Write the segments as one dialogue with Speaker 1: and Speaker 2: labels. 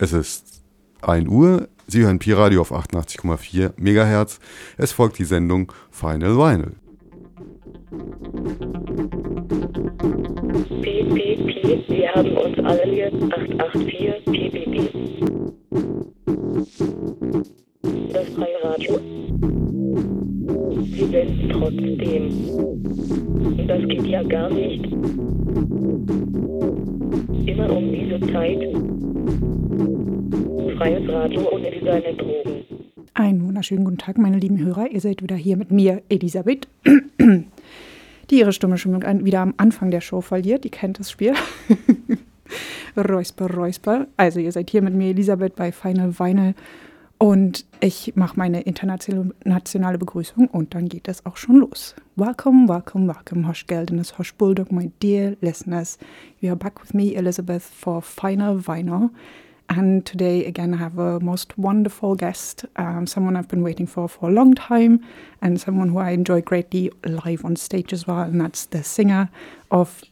Speaker 1: Es ist 1 Uhr. Sie hören Pi-Radio auf 88,4 Megahertz. Es folgt die Sendung Final Vinyl.
Speaker 2: Piep, wir haben uns alle hier 884 piep, piep, piep. Das freie Radio. Sie senden trotzdem. Das geht ja gar nicht. Immer um diese Zeit. Freies Radio ohne Design Drogen.
Speaker 3: Einen wunderschönen guten Tag, meine lieben Hörer. Ihr seid wieder hier mit mir, Elisabeth, die ihre Stimme schon wieder am Anfang der Show verliert. Ihr kennt das Spiel. räusper, räusper. Also ihr seid hier mit mir, Elisabeth, bei Final Vinyl. Und ich mache meine internationale Begrüßung und dann geht es auch schon los. Welcome, welcome, welcome, Hosh Geldenes, Hosh Bulldog, my dear listeners. You are back with me, Elizabeth, for Final Vinyl. And today, again, I have a most wonderful guest, um, someone I've been waiting for for a long time, and someone who I enjoy greatly live on stage as well. And that's the singer of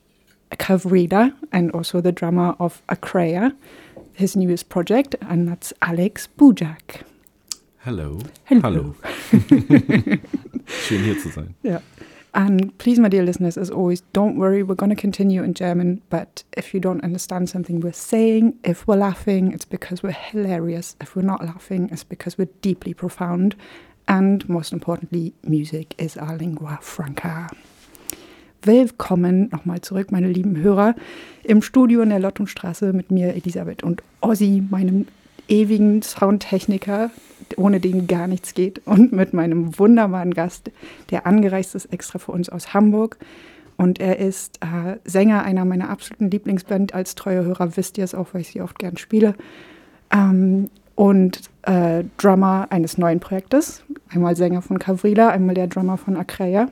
Speaker 3: Kavrida and also the drummer of Akreya, his newest project, and that's Alex Bujak.
Speaker 4: Hello.
Speaker 3: Hello.
Speaker 4: Hallo. Schön hier zu sein.
Speaker 3: Yeah. And please, my dear listeners, as always, don't worry, we're going to continue in German. But if you don't understand something we're saying, if we're laughing, it's because we're hilarious. If we're not laughing, it's because we're deeply profound. And most importantly, music is our lingua franca. Willkommen nochmal zurück, meine lieben Hörer, im Studio in der Lottumstraße mit mir, Elisabeth und Ossi, meinem ewigen Soundtechniker, ohne den gar nichts geht, und mit meinem wunderbaren Gast, der angereist ist extra für uns aus Hamburg. Und er ist äh, Sänger einer meiner absoluten Lieblingsband. Als treuer Hörer wisst ihr es auch, weil ich sie oft gern spiele. Ähm, und äh, Drummer eines neuen Projektes. Einmal Sänger von Kavrila, einmal der Drummer von Akreya.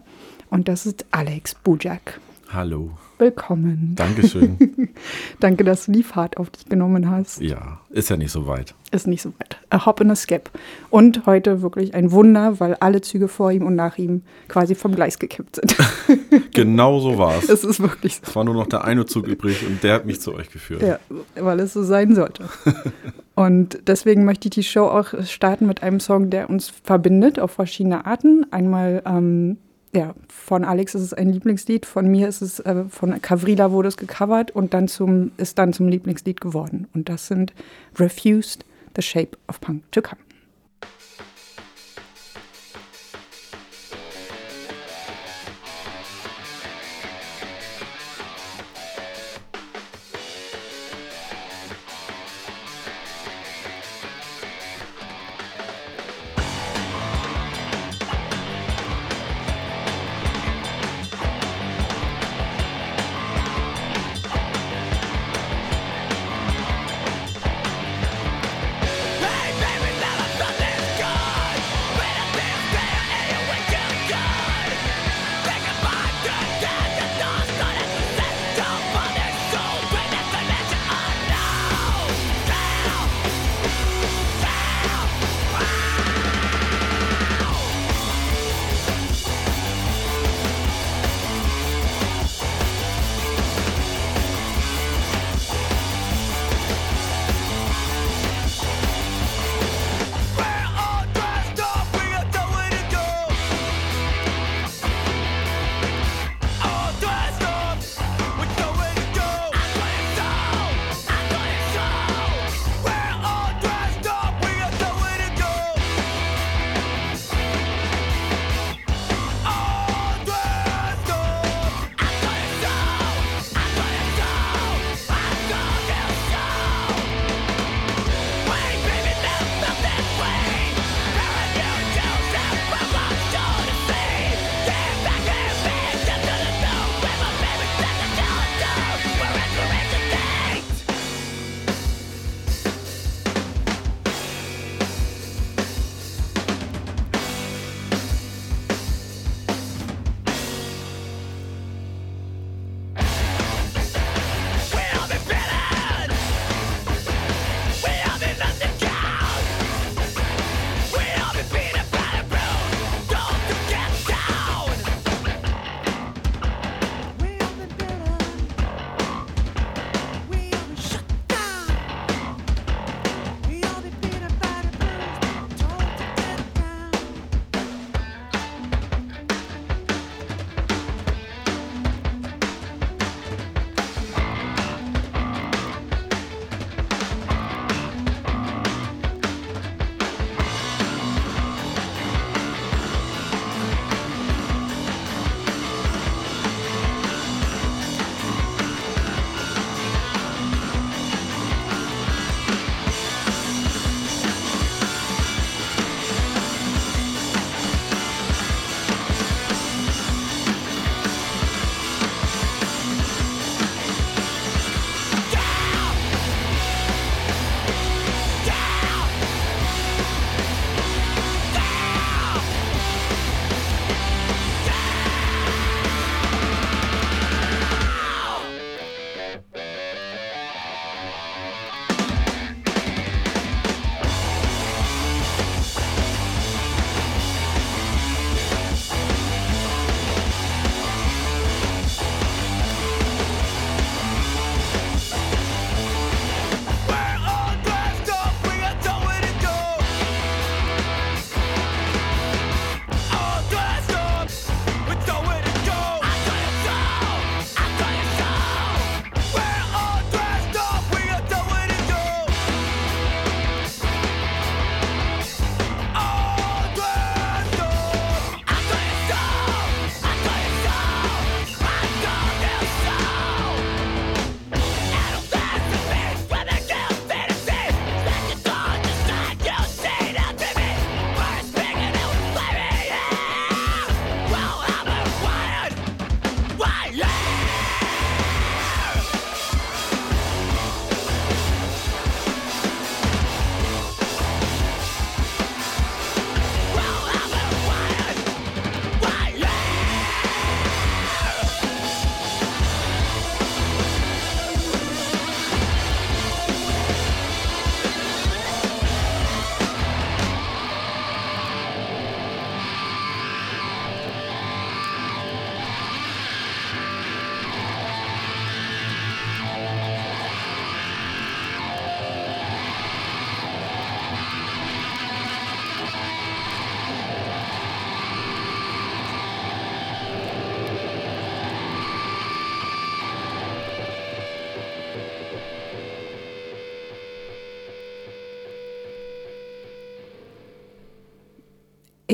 Speaker 3: Und das ist Alex Bujak.
Speaker 4: Hallo.
Speaker 3: Willkommen.
Speaker 4: Dankeschön.
Speaker 3: Danke, dass du die Fahrt auf dich genommen hast.
Speaker 4: ja, ist ja nicht so weit.
Speaker 3: Ist nicht so weit. A hop in a skip. Und heute wirklich ein Wunder, weil alle Züge vor ihm und nach ihm quasi vom Gleis gekippt sind.
Speaker 4: Genau so war es.
Speaker 3: es ist wirklich so.
Speaker 4: Es war nur noch der eine Zug übrig und der hat mich zu euch geführt.
Speaker 3: Ja, weil es so sein sollte. Und deswegen möchte ich die Show auch starten mit einem Song, der uns verbindet auf verschiedene Arten. Einmal, ähm, ja, von Alex ist es ein Lieblingslied, von mir ist es, äh, von Kavrila wurde es gecovert und dann zum, ist dann zum Lieblingslied geworden. Und das sind Refused, The Shape of Punk to Come.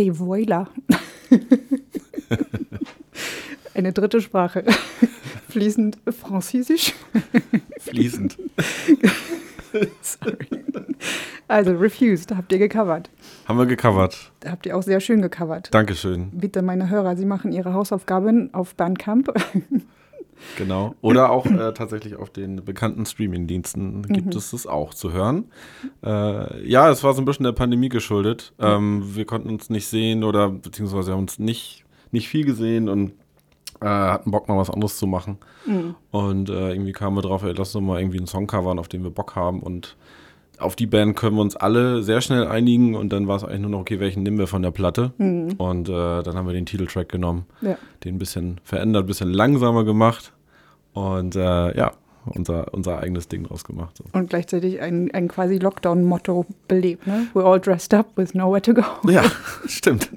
Speaker 3: Et voilà. Eine dritte Sprache. Fließend Französisch.
Speaker 4: Fließend.
Speaker 3: Sorry. Also, Refused habt ihr gecovert.
Speaker 4: Haben wir gecovert.
Speaker 3: Habt ihr auch sehr schön gecovert.
Speaker 4: Dankeschön.
Speaker 3: Bitte, meine Hörer, Sie machen Ihre Hausaufgaben auf Bandcamp.
Speaker 4: Genau. Oder auch äh, tatsächlich auf den bekannten Streaming-Diensten gibt es das auch zu hören. Äh, ja, es war so ein bisschen der Pandemie geschuldet. Ähm, wir konnten uns nicht sehen oder beziehungsweise haben uns nicht, nicht viel gesehen und äh, hatten Bock mal was anderes zu machen. Und äh, irgendwie kamen wir drauf, ey, lass uns mal irgendwie einen Song covern, auf den wir Bock haben und auf die Band können wir uns alle sehr schnell einigen und dann war es eigentlich nur noch, okay, welchen nehmen wir von der Platte? Und äh, dann haben wir den Titeltrack genommen,
Speaker 3: Ja.
Speaker 4: den ein bisschen verändert, ein bisschen langsamer gemacht und äh, ja, unser, unser eigenes Ding draus gemacht. So.
Speaker 3: Und gleichzeitig ein, ein quasi Lockdown-Motto belebt. Ne? We're all dressed up with nowhere to go.
Speaker 4: Ja, stimmt.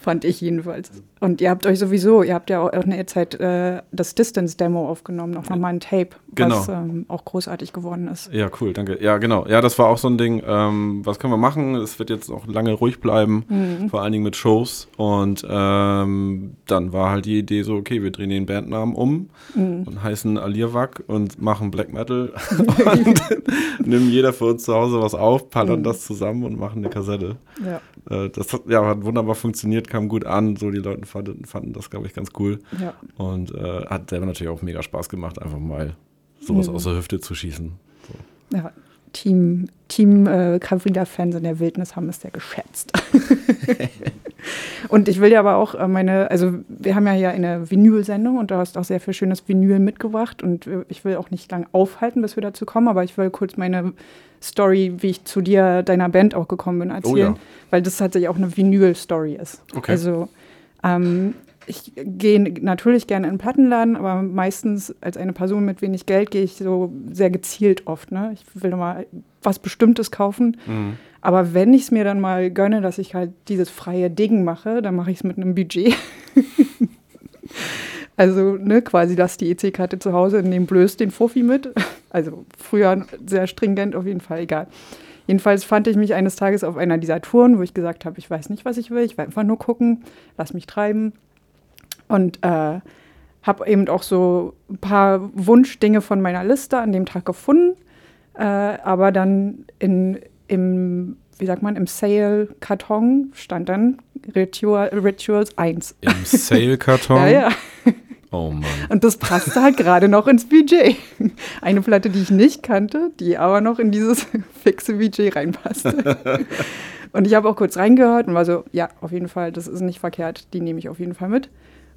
Speaker 3: Fand ich jedenfalls. Und ihr habt euch sowieso, ihr habt ja auch in der Zeit äh, das Distance-Demo aufgenommen, noch nochmal ein Tape, was
Speaker 4: Genau.
Speaker 3: ähm, auch großartig geworden ist.
Speaker 4: Ja, cool, danke. Ja, genau. Ja, das war auch so ein Ding. Ähm, was können wir machen? Es wird jetzt auch lange ruhig bleiben, vor allen Dingen mit Shows. Und ähm, dann war halt die Idee so, okay, wir drehen den Bandnamen um und heißen Alirwak und machen Black Metal und nehmen jeder für uns zu Hause was auf, pallern das zusammen und machen eine Kassette.
Speaker 3: Ja,
Speaker 4: Äh, das hat, ja, hat wunderbar funktioniert, kam gut an. So, die Leute fanden, fanden das, glaube ich, ganz cool.
Speaker 3: ja.
Speaker 4: Und äh, hat selber natürlich auch mega Spaß gemacht, einfach mal sowas aus der Hüfte zu schießen. So.
Speaker 3: ja. Team, Team äh, Cavrida-Fans in der Wildnis haben es sehr geschätzt. und ich will ja aber auch äh, meine, also wir haben ja hier eine Vinyl-Sendung und du hast auch sehr viel schönes Vinyl mitgebracht und äh, ich will auch nicht lange aufhalten, bis wir dazu kommen, aber ich will kurz meine Story, wie ich zu dir, deiner Band auch gekommen bin, erzählen,
Speaker 4: ja.
Speaker 3: weil das tatsächlich auch eine Vinyl-Story ist.
Speaker 4: Okay.
Speaker 3: Also ähm, ich gehe natürlich gerne in einen Plattenladen, aber meistens als eine Person mit wenig Geld gehe ich so sehr gezielt oft. Ne? Ich will mal was Bestimmtes kaufen. Aber wenn ich es mir dann mal gönne, dass ich halt dieses freie Ding mache, dann mache ich es mit einem Budget. also ne, quasi lass die EC-Karte zu Hause und nehme blöß den Fuffi mit. Also früher sehr stringent auf jeden Fall, egal. Jedenfalls fand ich mich eines Tages auf einer dieser Touren, wo ich gesagt habe, ich weiß nicht, was ich will, ich will einfach nur gucken, lass mich treiben. Und äh, habe eben auch so ein paar Wunschdinge von meiner Liste an dem Tag gefunden, äh, aber dann in, im, wie sagt man, im Sale-Karton stand dann Ritual, Rituals 1.
Speaker 4: Im Sale-Karton?
Speaker 3: Ja, ja.
Speaker 4: Oh Mann.
Speaker 3: Und das passte halt gerade noch ins Budget. Eine Platte, die ich nicht kannte, die aber noch in dieses fixe Budget reinpasste. Und ich habe auch kurz reingehört und war so, ja, auf jeden Fall, das ist nicht verkehrt, die nehme ich auf jeden Fall mit.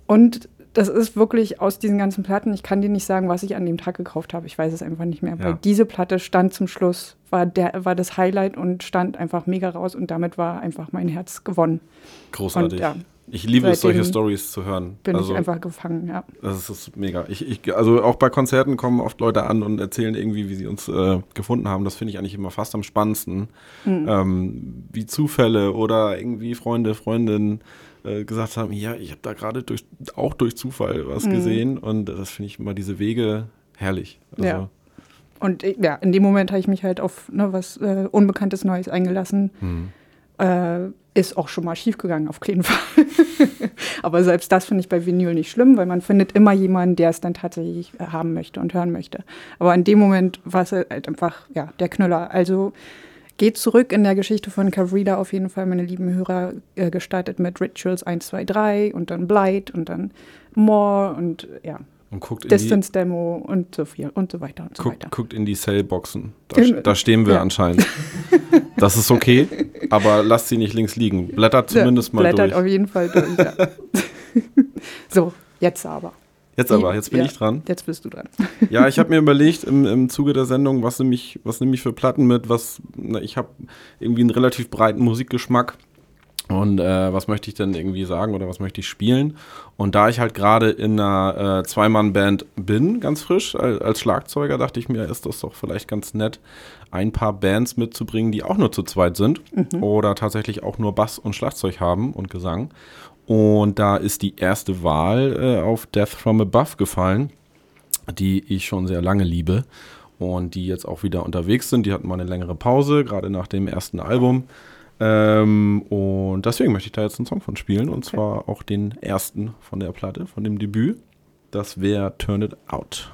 Speaker 3: Und das ist wirklich aus diesen ganzen Platten, ich kann dir nicht sagen, was ich an dem Tag gekauft habe, ich weiß es einfach nicht mehr,
Speaker 4: Ja.
Speaker 3: weil diese Platte stand zum Schluss, war, der, war das Highlight und stand einfach mega raus und damit war einfach mein Herz gewonnen.
Speaker 4: Großartig.
Speaker 3: Und, ja,
Speaker 4: ich liebe es, solche Stories zu hören.
Speaker 3: Bin
Speaker 4: also,
Speaker 3: ich einfach gefangen, ja.
Speaker 4: Das ist mega. Ich, ich, also auch bei Konzerten kommen oft Leute an und erzählen irgendwie, wie sie uns äh, gefunden haben. Das finde ich eigentlich immer fast am spannendsten.
Speaker 3: Mhm.
Speaker 4: Ähm, wie Zufälle oder irgendwie Freunde, Freundinnen äh, gesagt haben, ja, ich habe da gerade durch, auch durch Zufall was
Speaker 3: Mhm.
Speaker 4: gesehen. Und das finde ich immer diese Wege herrlich. Also,
Speaker 3: Ja. Und ich- ja, in dem Moment habe ich mich halt auf ne, was äh, Unbekanntes Neues eingelassen.
Speaker 4: hm.
Speaker 3: Äh, ist auch schon mal schiefgegangen, auf jeden Fall. Aber selbst das finde ich bei Vinyl nicht schlimm, weil man findet immer jemanden, der es dann tatsächlich haben möchte und hören möchte. Aber in dem Moment war es halt einfach, ja, der Knüller. Also geht zurück in der Geschichte von Cavrida auf jeden Fall, meine lieben Hörer, äh, gestartet mit Rituals 1, 2, 3 und dann Blight und dann More und ja,
Speaker 4: Und guckt in, die,
Speaker 3: Distance Demo und so viel und so weiter und so weiter.
Speaker 4: guckt, guckt in die Sale-Boxen. Da, da stehen wir
Speaker 3: ja.
Speaker 4: anscheinend. Das ist okay, aber lasst sie nicht links liegen. Blättert zumindest
Speaker 3: Ja,
Speaker 4: mal
Speaker 3: blättert
Speaker 4: durch.
Speaker 3: auf jeden Fall durch. Ja. so, jetzt aber.
Speaker 4: Jetzt aber, jetzt bin
Speaker 3: Ja,
Speaker 4: ich dran.
Speaker 3: Jetzt bist du dran.
Speaker 4: Ja, ich habe mir überlegt im, im Zuge der Sendung, was nehme ich, was nehme ich für Platten mit, was, na, ich habe irgendwie einen relativ breiten Musikgeschmack und äh, was möchte ich denn irgendwie sagen oder was möchte ich spielen? Und da ich halt gerade in einer äh, Zweimann-Band bin, ganz frisch, als, als Schlagzeuger, dachte ich mir, ist das doch vielleicht ganz nett, ein paar Bands mitzubringen, die auch nur zu zweit sind oder tatsächlich auch nur Bass und Schlagzeug haben und Gesang. Und da ist die erste Wahl äh, auf Death from Above gefallen die ich schon sehr lange liebe und die jetzt auch wieder unterwegs sind. Die hatten mal eine längere Pause, gerade nach dem ersten Album. Ähm, und deswegen möchte ich da jetzt einen Song von spielen. Und zwar auch den ersten von der Platte, von dem Debüt. Das wäre Turn It Out.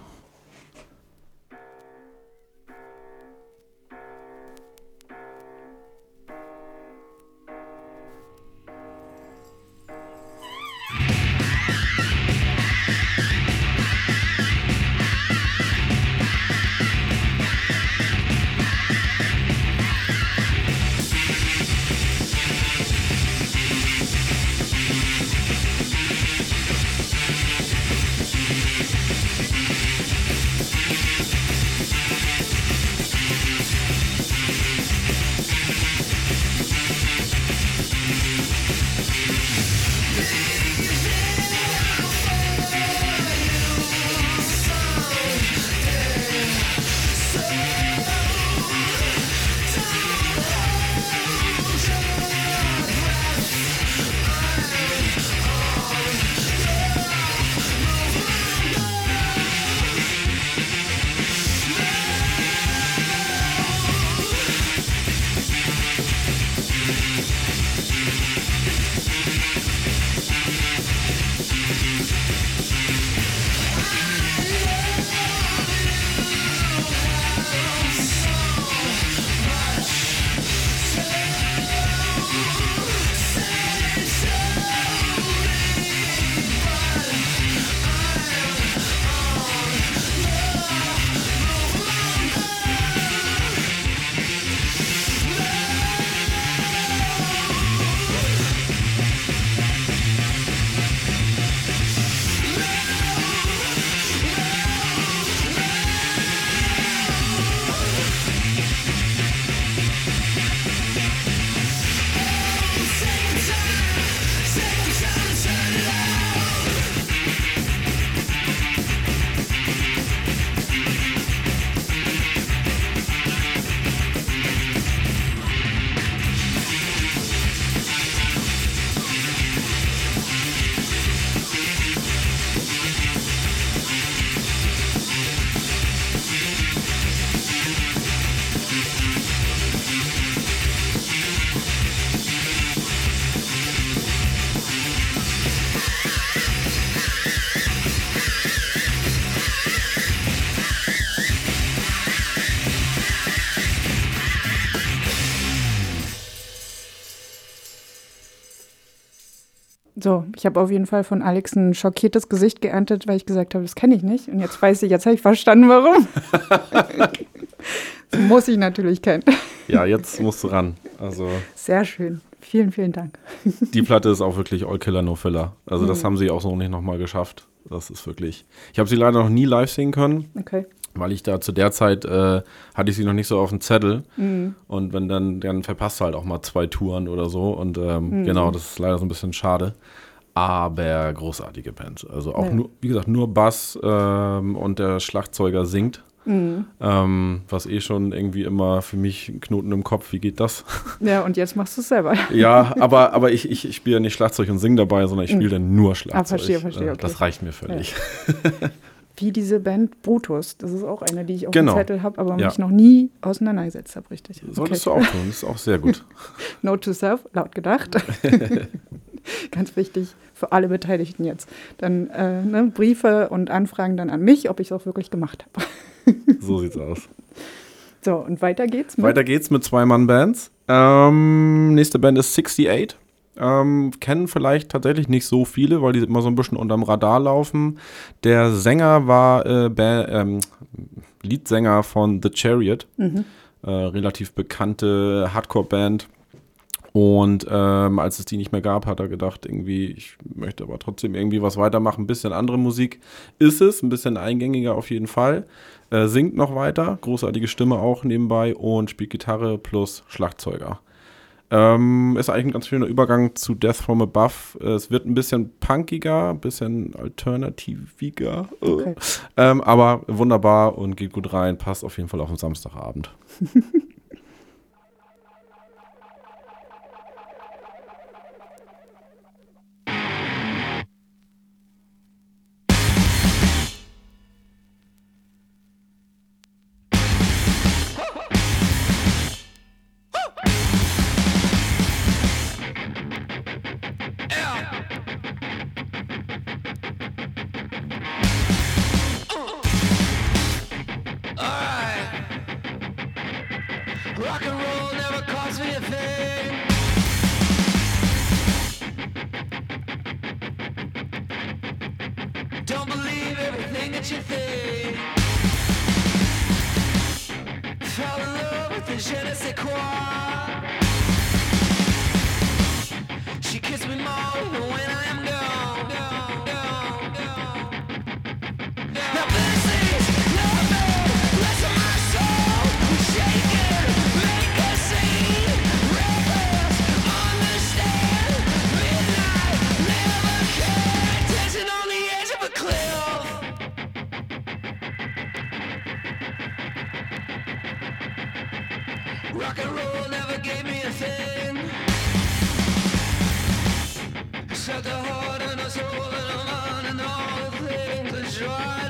Speaker 3: Ich habe auf jeden Fall von Alex ein schockiertes Gesicht geerntet, weil ich gesagt habe, das kenne ich nicht. Und jetzt weiß ich, jetzt habe ich verstanden, warum. das muss ich natürlich kennen.
Speaker 4: Ja, jetzt musst du ran. Also
Speaker 3: Sehr schön. Vielen, vielen Dank.
Speaker 4: die Platte ist auch wirklich All Killer No Filler. Also das haben sie auch so nicht nochmal geschafft. Das ist wirklich. Ich habe sie leider noch nie live sehen können,
Speaker 3: Okay.
Speaker 4: weil ich da zu der Zeit äh, hatte ich sie noch nicht so auf dem Zettel. Und wenn dann, dann verpasst du halt auch mal zwei Touren oder so. Und ähm, genau, das ist leider so ein bisschen schade. Aber großartige Band. Also auch
Speaker 3: Ja.
Speaker 4: nur, wie gesagt, nur Bass ähm, und der Schlagzeuger singt. Ähm, was eh schon irgendwie immer für mich ein Knoten im Kopf, wie geht das?
Speaker 3: Ja, und jetzt machst du es selber.
Speaker 4: Ja, aber, aber ich, ich, ich spiele ja nicht Schlagzeug und singe dabei, sondern ich spiele dann nur Schlagzeug.
Speaker 3: Ah, verstehe, verstehe,
Speaker 4: Äh,
Speaker 3: okay.
Speaker 4: Das reicht mir völlig.
Speaker 3: Wie diese Band Brutus. Das ist auch eine, die ich auf
Speaker 4: Genau.
Speaker 3: dem Zettel habe, aber
Speaker 4: Ja.
Speaker 3: mich noch nie auseinandergesetzt habe, richtig.
Speaker 4: Solltest
Speaker 3: Okay.
Speaker 4: du auch tun, das ist auch sehr gut.
Speaker 3: Note to self, laut gedacht. Ganz wichtig für alle Beteiligten jetzt. Dann äh, ne, Briefe und Anfragen dann an mich, ob ich es auch wirklich gemacht habe.
Speaker 4: So sieht's aus.
Speaker 3: So, und weiter geht's. Mit
Speaker 4: Weiter geht's mit zwei Mann-Bands. Ähm, nächste Band ist 68. Ähm, kennen vielleicht tatsächlich nicht so viele, weil die immer so ein bisschen unterm Radar laufen. Der Sänger war äh, ähm, Leadsänger von The Chariot, äh, relativ bekannte Hardcore-Band. Und ähm, als es die nicht mehr gab, hat er gedacht, irgendwie, ich möchte aber trotzdem irgendwie was weitermachen. Ein bisschen andere Musik ist es, ein bisschen eingängiger auf jeden Fall. Äh, singt noch weiter, großartige Stimme auch nebenbei und spielt Gitarre plus Schlagzeuger. Ähm, ist eigentlich ein ganz schöner Übergang zu Death from Above. Es wird ein bisschen punkiger, ein bisschen alternativiger.
Speaker 3: Okay.
Speaker 4: Ähm, aber wunderbar und geht gut rein, passt auf jeden Fall auf den Samstagabend.
Speaker 5: Rock and roll never gave me a thing. Set the heart and the soul and the mind and all the things that try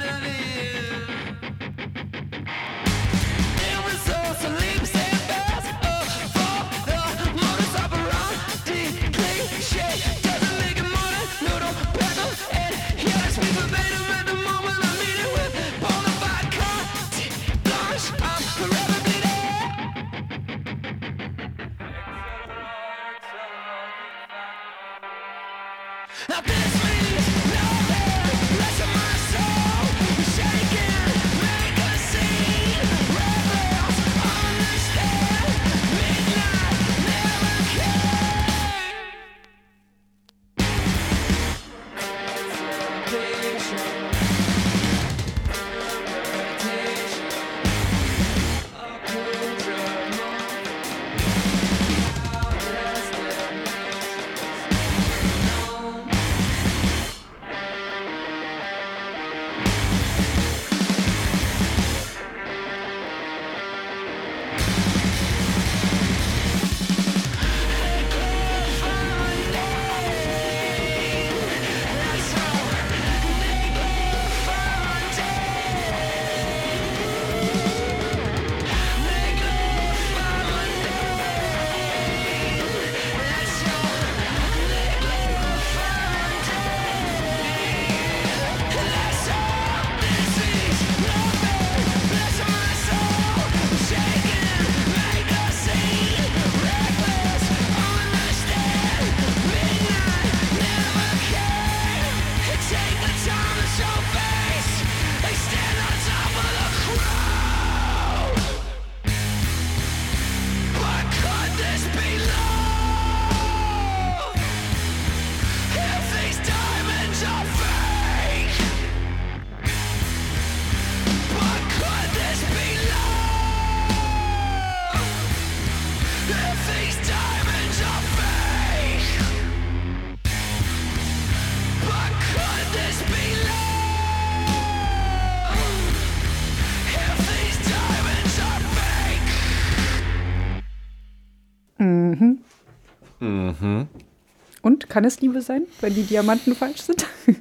Speaker 3: Und kann es Liebe sein, wenn die Diamanten falsch sind?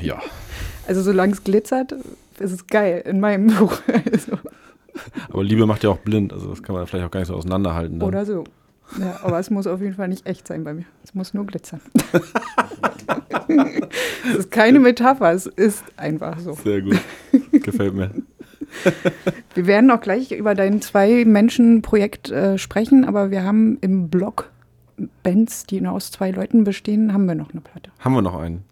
Speaker 4: Ja.
Speaker 3: Also solange es glitzert, ist es geil in meinem Buch. Also,
Speaker 4: Aber Liebe macht ja auch blind, also das kann man vielleicht auch gar nicht so auseinanderhalten. Dann.
Speaker 3: oder so. Ja, aber es muss auf jeden Fall nicht echt sein bei mir. Es muss nur glitzern. es ist keine Metapher, es ist einfach so.
Speaker 4: Sehr gut. Gefällt mir.
Speaker 3: Wir werden auch gleich über dein Zwei-Menschen-Projekt äh, sprechen, aber wir haben im Blog Bands, die nur aus zwei Leuten bestehen, haben wir noch eine Platte.
Speaker 4: Haben wir noch einen.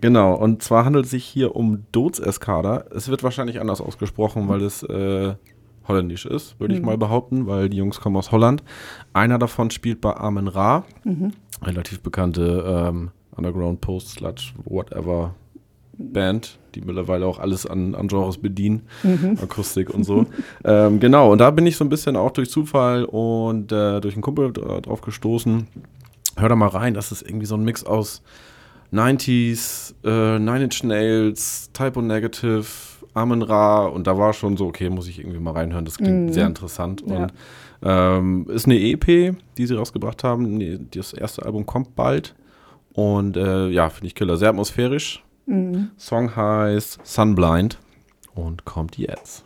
Speaker 4: Genau, und zwar handelt es sich hier um Dots Escada. Es wird wahrscheinlich anders ausgesprochen, weil es äh, holländisch ist, würde ich mal behaupten, weil die Jungs kommen aus Holland. Einer davon spielt bei Armin Ra, relativ bekannte ähm, Underground Post Sludge, whatever Band, die mittlerweile auch alles an, an Genres bedienen, Akustik und so. ähm, genau, und da bin ich so ein bisschen auch durch Zufall und äh, durch einen Kumpel dra- drauf gestoßen. Hör da mal rein, das ist irgendwie so ein Mix aus 90s, äh, Nine Inch Nails, Typo Negative, Amen Ra und da war schon so, okay, muss ich irgendwie mal reinhören, das klingt sehr interessant
Speaker 3: Ja.
Speaker 4: und ähm, ist eine EP, die sie rausgebracht haben. Das erste Album kommt bald und äh, ja, finde ich killer, sehr atmosphärisch. Song heißt Sunblind und kommt jetzt.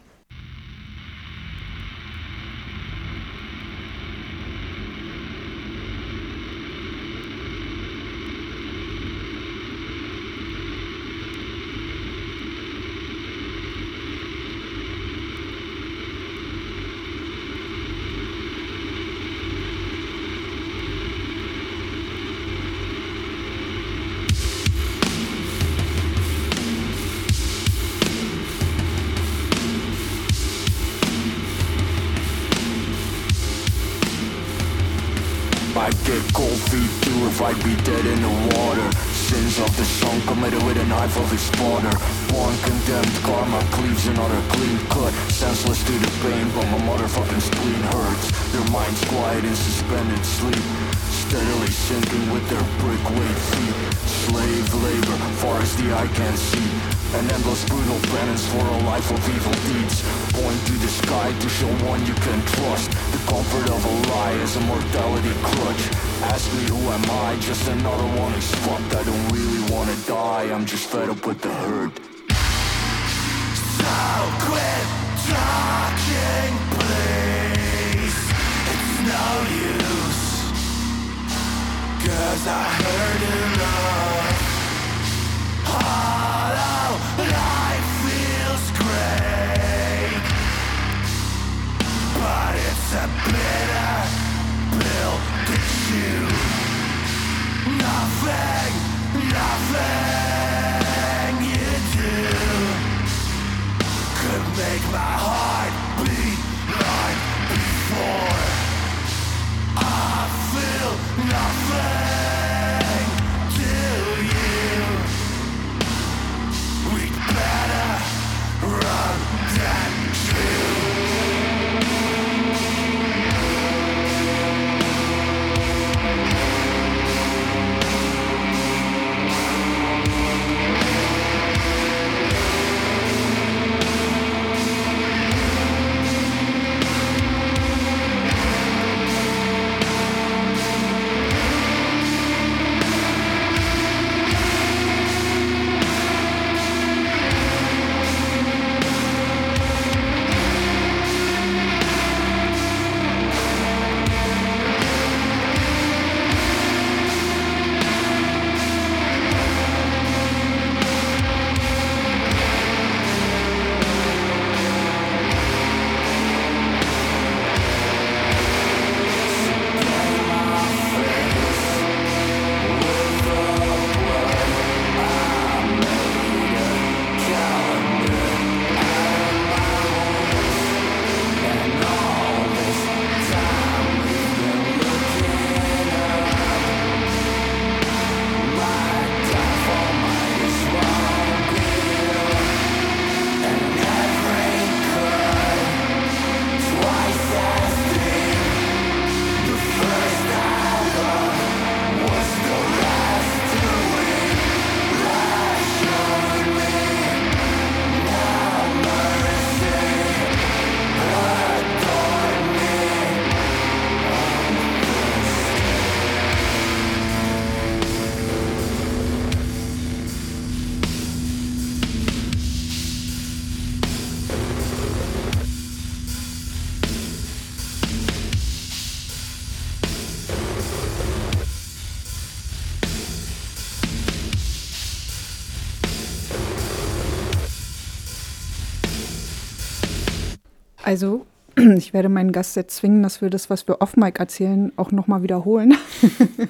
Speaker 3: Also, ich werde meinen Gast jetzt zwingen, dass wir das, was wir off-Mic erzählen, auch nochmal wiederholen.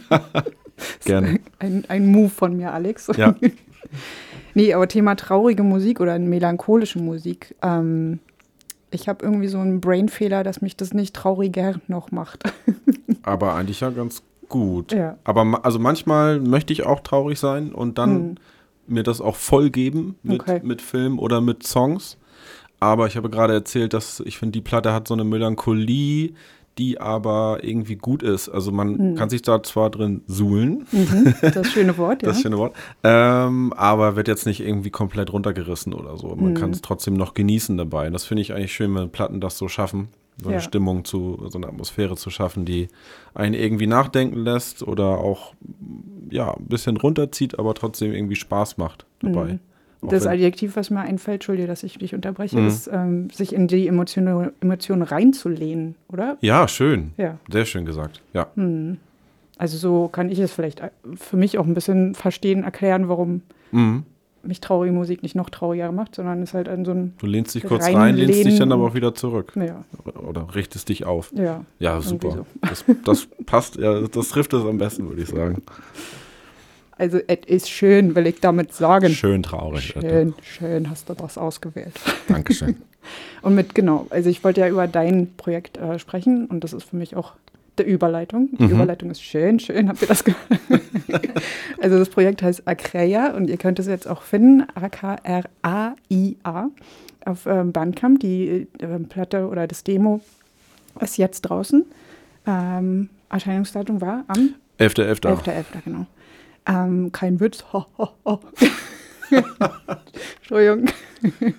Speaker 4: Gerne.
Speaker 3: Ein, ein Move von mir, Alex.
Speaker 4: Ja.
Speaker 3: nee, aber Thema traurige Musik oder melancholische Musik. Ähm, ich habe irgendwie so einen Brainfehler, dass mich das nicht trauriger noch macht.
Speaker 4: Aber eigentlich ja ganz gut.
Speaker 3: Ja.
Speaker 4: Aber ma- also manchmal möchte ich auch traurig sein und dann mir das auch voll geben mit,
Speaker 3: Okay.
Speaker 4: mit Film oder mit Songs. Aber ich habe gerade erzählt, dass ich finde, die Platte hat so eine Melancholie, die aber irgendwie gut ist. Also man kann sich da zwar drin suhlen,
Speaker 3: Das schöne Wort, ja.
Speaker 4: das schöne Wort, ähm, aber wird jetzt nicht irgendwie komplett runtergerissen oder so. Man kann es trotzdem noch genießen dabei. Und das finde ich eigentlich schön, wenn Platten das so schaffen, so eine
Speaker 3: Ja.
Speaker 4: Stimmung zu, so eine Atmosphäre zu schaffen, die einen irgendwie nachdenken lässt oder auch ja ein bisschen runterzieht, aber trotzdem irgendwie Spaß macht dabei.
Speaker 3: Das Adjektiv, was mir einfällt, Entschuldige, dass ich dich unterbreche,
Speaker 4: Mhm.
Speaker 3: ist, ähm, sich in die Emotionen Emotionen reinzulehnen, oder?
Speaker 4: ja, schön.
Speaker 3: Ja.
Speaker 4: Sehr schön gesagt. Ja.
Speaker 3: Also so kann ich es vielleicht äh, für mich auch ein bisschen verstehen, erklären, warum
Speaker 4: Mhm.
Speaker 3: mich traurige Musik nicht noch trauriger macht, sondern es halt an so ein,
Speaker 4: Du lehnst dich kurz rein, lehnst dich dann aber auch wieder zurück.
Speaker 3: ja,
Speaker 4: Oder richtest dich auf.
Speaker 3: ja.
Speaker 4: Ja, super.
Speaker 3: so.
Speaker 4: Das, das passt, ja, das trifft es am besten, würde ich sagen.
Speaker 3: Also es ist schön, will ich damit sagen.
Speaker 4: Schön traurig. Alter.
Speaker 3: Schön, schön hast du das ausgewählt.
Speaker 4: Dankeschön.
Speaker 3: Und mit, genau, also ich wollte ja über dein Projekt äh, sprechen und das ist für mich auch der Überleitung. Die
Speaker 4: Mhm.
Speaker 3: Überleitung ist schön, schön, habt ihr das gehört? also das Projekt heißt Akreia und ihr könnt es jetzt auch finden, A-K-R-A-I-A, auf ähm, Bandcamp. Die äh, Platte oder das Demo ist jetzt draußen. Ähm, Erscheinungsdatum war am
Speaker 4: 11.11.
Speaker 3: 11.11., genau. Ähm, kein Witz. Ho, ho, ho. Entschuldigung.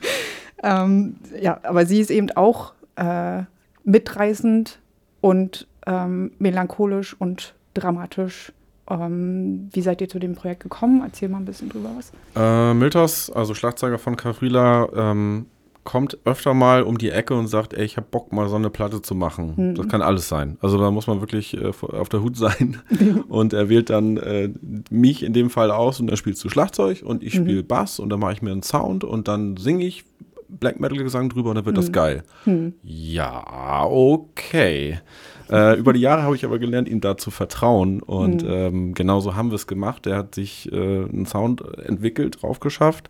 Speaker 3: ähm, ja, aber sie ist eben auch äh, mitreißend und ähm, melancholisch und dramatisch. Ähm, wie seid ihr zu dem Projekt gekommen? Erzähl mal ein bisschen drüber was.
Speaker 4: Äh, Miltos, also Schlagzeuger von Cavrila, ähm, kommt öfter mal um die Ecke und sagt, ey, ich hab Bock mal so eine Platte zu machen.
Speaker 3: Mhm.
Speaker 4: Das kann alles sein. Also da muss man wirklich äh, auf der Hut sein. und er wählt dann äh, mich in dem Fall aus und dann spielst du Schlagzeug und ich spiele Bass und dann mache ich mir einen Sound und dann singe ich Black Metal Gesang drüber und dann wird das geil. Ja, okay. Äh, über die Jahre habe ich aber gelernt, ihm da zu vertrauen. Und ähm, genauso haben wir es gemacht. Er hat sich äh, einen Sound entwickelt, drauf geschafft,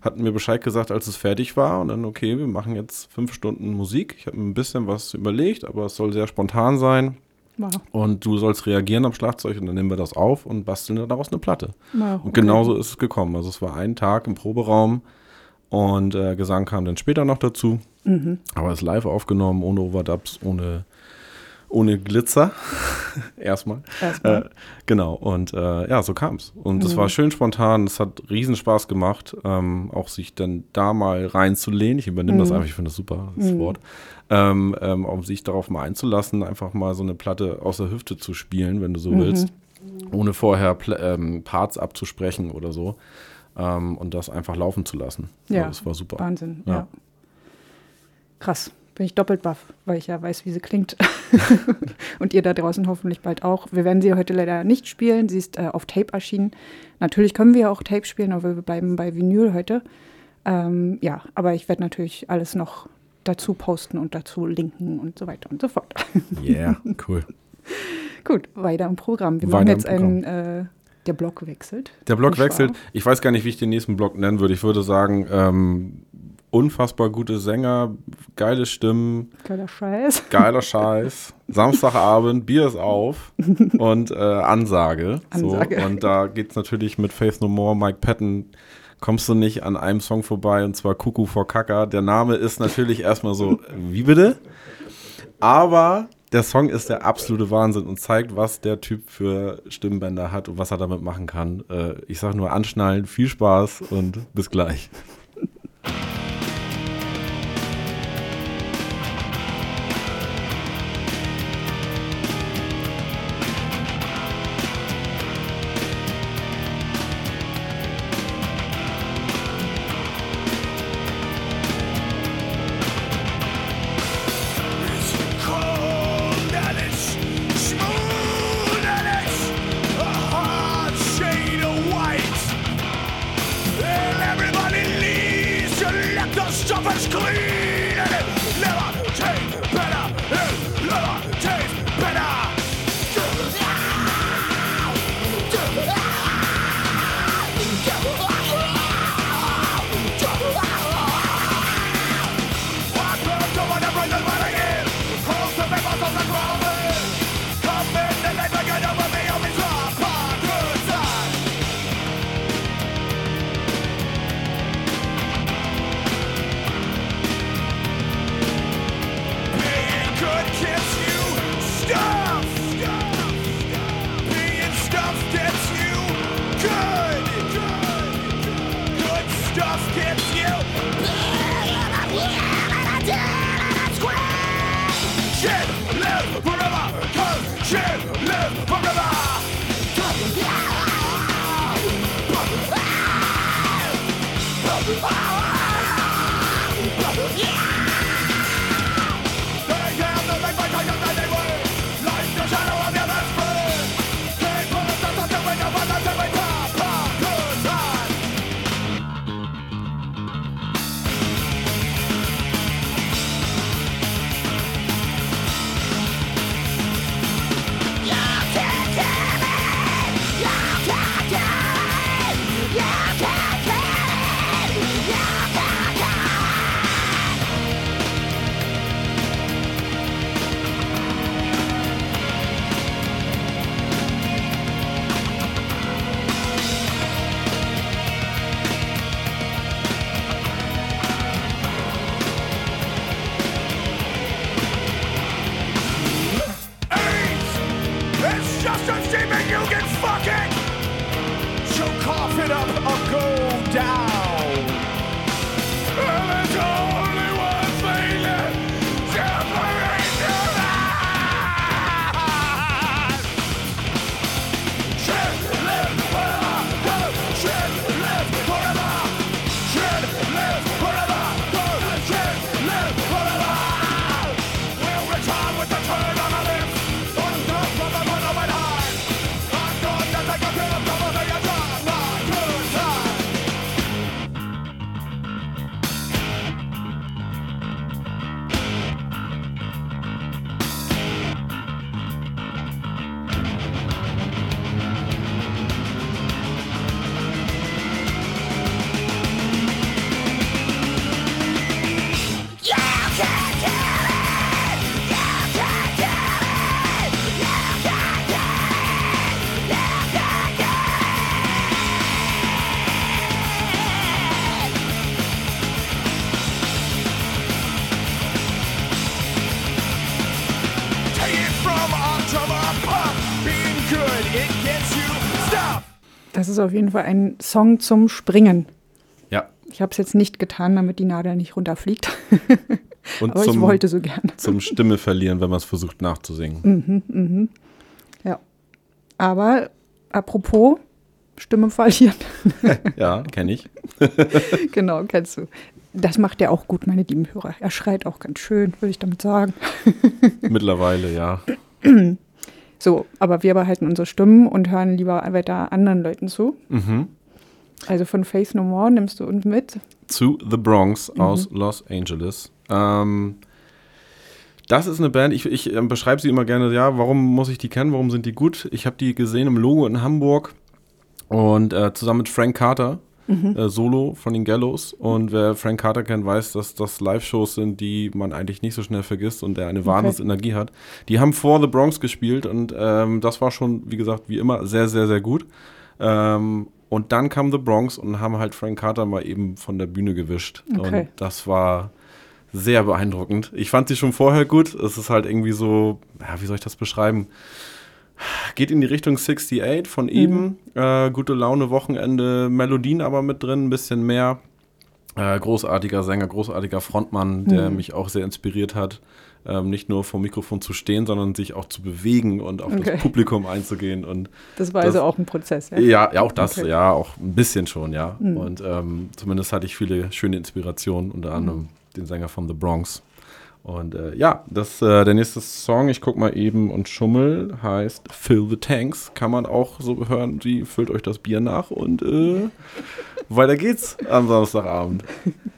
Speaker 4: hat mir Bescheid gesagt, als es fertig war. Und dann, okay, wir machen jetzt fünf Stunden Musik. Ich habe mir ein bisschen was überlegt, aber es soll sehr spontan sein.
Speaker 3: Wow.
Speaker 4: Und du sollst reagieren am Schlagzeug und dann nehmen wir das auf und basteln daraus eine Platte.
Speaker 3: Wow,
Speaker 4: Und
Speaker 3: okay.
Speaker 4: genauso ist es gekommen. Also es war ein Tag im Proberaum und äh, Gesang kam dann später noch dazu.
Speaker 3: Mhm.
Speaker 4: Aber es ist live aufgenommen, ohne Overdubs, ohne, ohne Glitzer. Erstmal.
Speaker 3: Erstmal.
Speaker 4: Äh, genau. Und äh, ja, so kam es. Und es
Speaker 3: Mhm.
Speaker 4: war schön spontan. Es hat riesen Spaß gemacht, ähm, auch sich dann da mal reinzulehnen. Ich übernehme das
Speaker 3: Mhm.
Speaker 4: einfach, ich finde das super, das
Speaker 3: Mhm.
Speaker 4: Wort. Ähm, ähm, um sich darauf mal einzulassen, einfach mal so eine Platte aus der Hüfte zu spielen, wenn du so
Speaker 3: Mhm.
Speaker 4: willst, ohne vorher Pl ähm, Parts abzusprechen oder so. Ähm, und das einfach laufen zu lassen.
Speaker 3: Ja,
Speaker 4: Also, das war super.
Speaker 3: Wahnsinn,
Speaker 4: Ja.
Speaker 3: ja. Krass. Bin ich doppelt baff, weil ich ja weiß, wie sie klingt. Und ihr da draußen hoffentlich bald auch. Wir werden sie heute leider nicht spielen. Sie ist äh, auf Tape erschienen. Natürlich können wir auch Tape spielen, aber wir bleiben bei Vinyl heute. Ähm, ja, aber ich werde natürlich alles noch dazu posten und dazu linken und so weiter und so fort.
Speaker 4: Yeah, cool.
Speaker 3: Gut, weiter im Programm. Wir
Speaker 4: Weiter
Speaker 3: machen jetzt einen, äh, der Block wechselt.
Speaker 4: Der Block wechselt. Ich weiß gar nicht, wie ich den nächsten Block nennen würde. Ich würde sagen, ähm, unfassbar gute Sänger, geile Stimmen,
Speaker 3: Geiler Scheiß.
Speaker 4: geiler Scheiß. Samstagabend, Bier ist auf und äh, Ansage.
Speaker 3: Ansage.
Speaker 4: So. Und da geht's natürlich mit Faith No More, Mike Patton. Kommst du nicht an einem Song vorbei und zwar Kuckuck vor Kacker. Der Name ist natürlich erstmal so, wie bitte? Aber der Song ist der absolute Wahnsinn und zeigt, was der Typ für Stimmbänder hat und was er damit machen kann. Äh, ich sag nur anschnallen, viel Spaß und bis gleich.
Speaker 3: ist auf jeden Fall ein Song zum Springen.
Speaker 4: Ja.
Speaker 3: Ich habe es jetzt nicht getan, damit die Nadel nicht runterfliegt.
Speaker 4: Und
Speaker 3: Aber ich wollte so gern.
Speaker 4: zum Stimme verlieren, wenn man es versucht nachzusingen.
Speaker 3: Ja. Aber apropos Stimme verlieren.
Speaker 4: Ja, kenne ich.
Speaker 3: genau, kennst du. Das macht er auch gut, meine lieben Hörer. Er schreit auch ganz schön, würde ich damit sagen.
Speaker 4: Mittlerweile, ja.
Speaker 3: So, aber wir behalten unsere Stimmen und hören lieber weiter anderen Leuten zu.
Speaker 4: Mhm.
Speaker 3: Also von Faith No More nimmst du uns mit.
Speaker 4: Zu The Bronx aus Los Angeles. Ähm, das ist eine Band, ich, ich ähm, beschreibe sie immer gerne, ja, warum muss ich die kennen, warum sind die gut? Ich habe die gesehen im Logo in Hamburg und äh, zusammen mit Frank Carter, äh, Solo von den Gallows. Und wer Frank Carter kennt, weiß, dass das Live-Shows sind, die man eigentlich nicht so schnell vergisst und der eine Wahnsinnsenergie hat. Die haben vor The Bronx gespielt und ähm, das war schon, wie gesagt, wie immer sehr, sehr, sehr gut. Ähm, und dann kam The Bronx und haben halt Frank Carter mal eben von der Bühne gewischt.
Speaker 3: Okay.
Speaker 4: Und das war sehr beeindruckend. Ich fand sie schon vorher gut. Es ist halt irgendwie so, ja, wie soll ich das beschreiben? Geht in die Richtung 68 von eben. Äh, gute Laune, Wochenende, Melodien aber mit drin, ein bisschen mehr. Äh, großartiger Sänger, großartiger Frontmann, der mich auch sehr inspiriert hat. Ähm, nicht nur vor dem Mikrofon zu stehen, sondern sich auch zu bewegen und auf
Speaker 3: Okay.
Speaker 4: das Publikum einzugehen. Und
Speaker 3: Das war
Speaker 4: Das-
Speaker 3: also auch ein Prozess, ja?
Speaker 4: ja, ja, auch das,
Speaker 3: Okay.
Speaker 4: ja, auch ein bisschen schon, ja. Und ähm, zumindest hatte ich viele schöne Inspirationen, unter anderem den Sänger von The Bronx. Und äh, ja, das, äh, der nächste Song, ich guck mal eben und schummel, heißt Fill the Tanks. Kann man auch so hören, wie füllt euch das Bier nach und äh, weiter geht's am Samstagabend.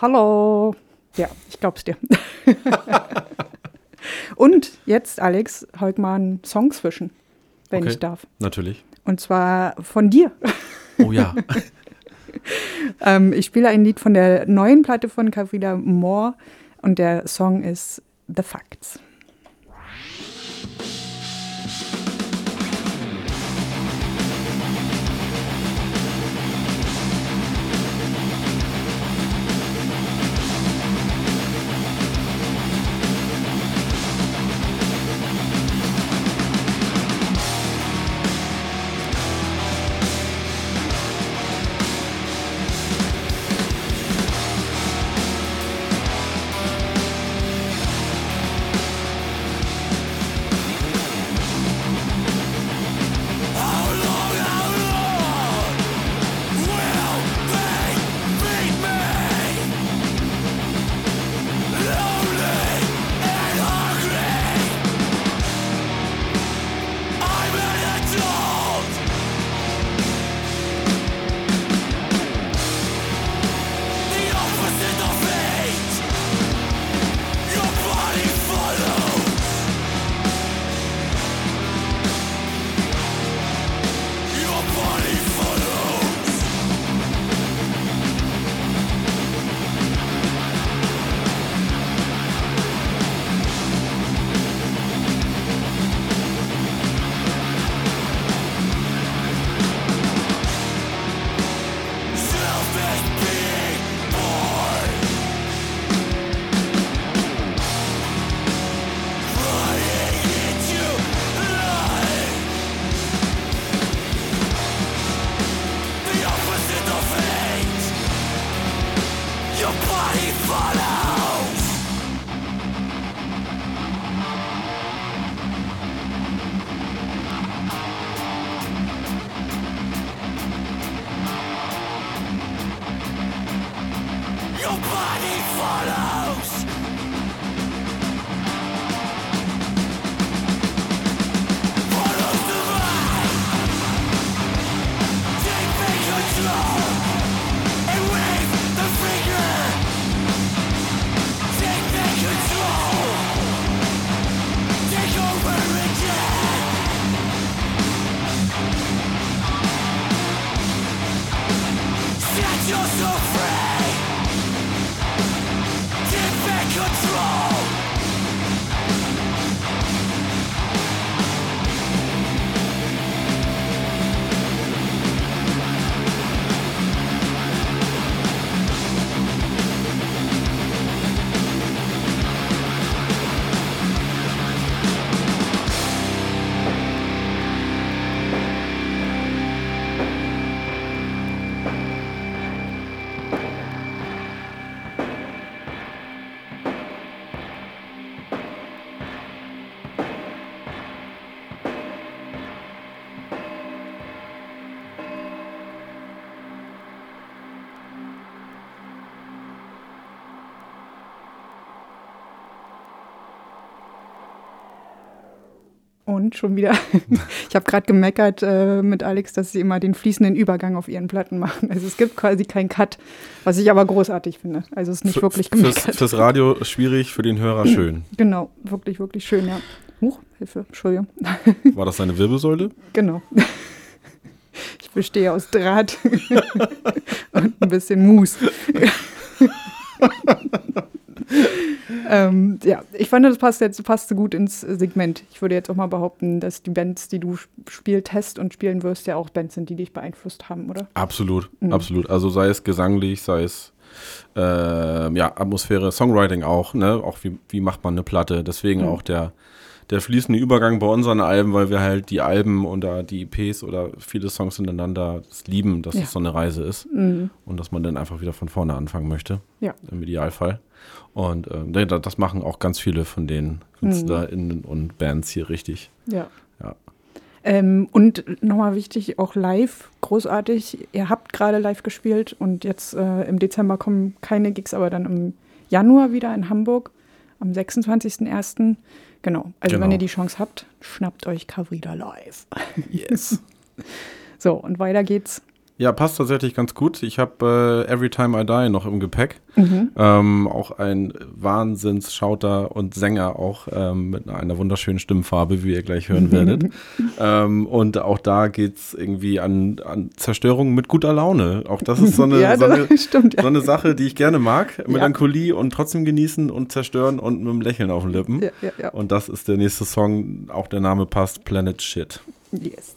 Speaker 3: Hallo. Ja, ich glaub's dir. Und jetzt, Alex, heute mal einen Song zwischen, wenn
Speaker 4: Okay.
Speaker 3: ich darf.
Speaker 4: Natürlich.
Speaker 3: Und zwar von dir.
Speaker 4: Oh ja.
Speaker 3: ähm, ich spiele ein Lied von der neuen Platte von Kavida Moore und der Song ist The Facts. Und schon wieder, ich habe gerade gemeckert äh, mit Alex, dass sie immer den fließenden Übergang auf ihren Platten machen. Also es gibt quasi keinen Cut, was ich aber großartig finde. Also es ist nicht
Speaker 4: Für-
Speaker 3: wirklich
Speaker 4: fürs,
Speaker 3: gemeckert.
Speaker 4: fürs Radio schwierig, für den Hörer schön.
Speaker 3: Genau, wirklich, wirklich schön, ja. Huch, Hilfe, Entschuldigung.
Speaker 4: War das deine Wirbelsäule?
Speaker 3: Genau. Ich bestehe aus Draht und ein bisschen Mus. ähm, ja, ich fand, das passt jetzt passte gut ins Segment. Ich würde jetzt auch mal behaupten, dass die Bands, die du spielst, test und spielen wirst, ja auch Bands sind, die dich beeinflusst haben, oder?
Speaker 4: Absolut,
Speaker 3: Mhm.
Speaker 4: absolut. Also sei es gesanglich, sei es ähm, ja, Atmosphäre, Songwriting auch, ne? Auch wie, wie macht man eine Platte. Deswegen
Speaker 3: Mhm.
Speaker 4: auch der, der fließende Übergang bei unseren Alben, weil wir halt die Alben oder die EPs oder viele Songs hintereinander lieben, dass
Speaker 3: Ja.
Speaker 4: es so eine Reise ist
Speaker 3: Mhm.
Speaker 4: und dass man dann einfach wieder von vorne anfangen möchte.
Speaker 3: Ja.
Speaker 4: Im Idealfall. Und da- das machen auch ganz viele von den KünstlerInnen und Bands hier richtig.
Speaker 3: Ja.
Speaker 4: Ja.
Speaker 3: Ähm, und nochmal wichtig, auch live, großartig. Ihr habt gerade live gespielt und jetzt äh, im Dezember kommen keine Gigs, aber dann im Januar wieder in Hamburg am 26.01. Genau. Also wenn
Speaker 4: Genau.
Speaker 3: ihr die Chance habt, schnappt euch Cavrida live.
Speaker 4: Yes.
Speaker 3: So, und weiter geht's.
Speaker 4: Ja, passt tatsächlich ganz gut. Ich habe äh, Every Time I Die noch im Gepäck.
Speaker 5: Mhm.
Speaker 4: Ähm, auch ein Wahnsinnsschauter und Sänger, auch ähm, mit einer wunderschönen Stimmfarbe, wie ihr gleich hören mhm. werdet. ähm, und auch da geht es irgendwie an, an, Zerstörung mit guter Laune. Auch das ist so eine,
Speaker 5: ja,
Speaker 4: so, eine
Speaker 5: stimmt, ja.
Speaker 4: so eine, Sache, die ich gerne mag. Melancholie ja. und trotzdem genießen und zerstören und mit einem Lächeln auf den Lippen. Und das ist der nächste Song. Auch der Name passt, Planet Shit.
Speaker 5: Yes.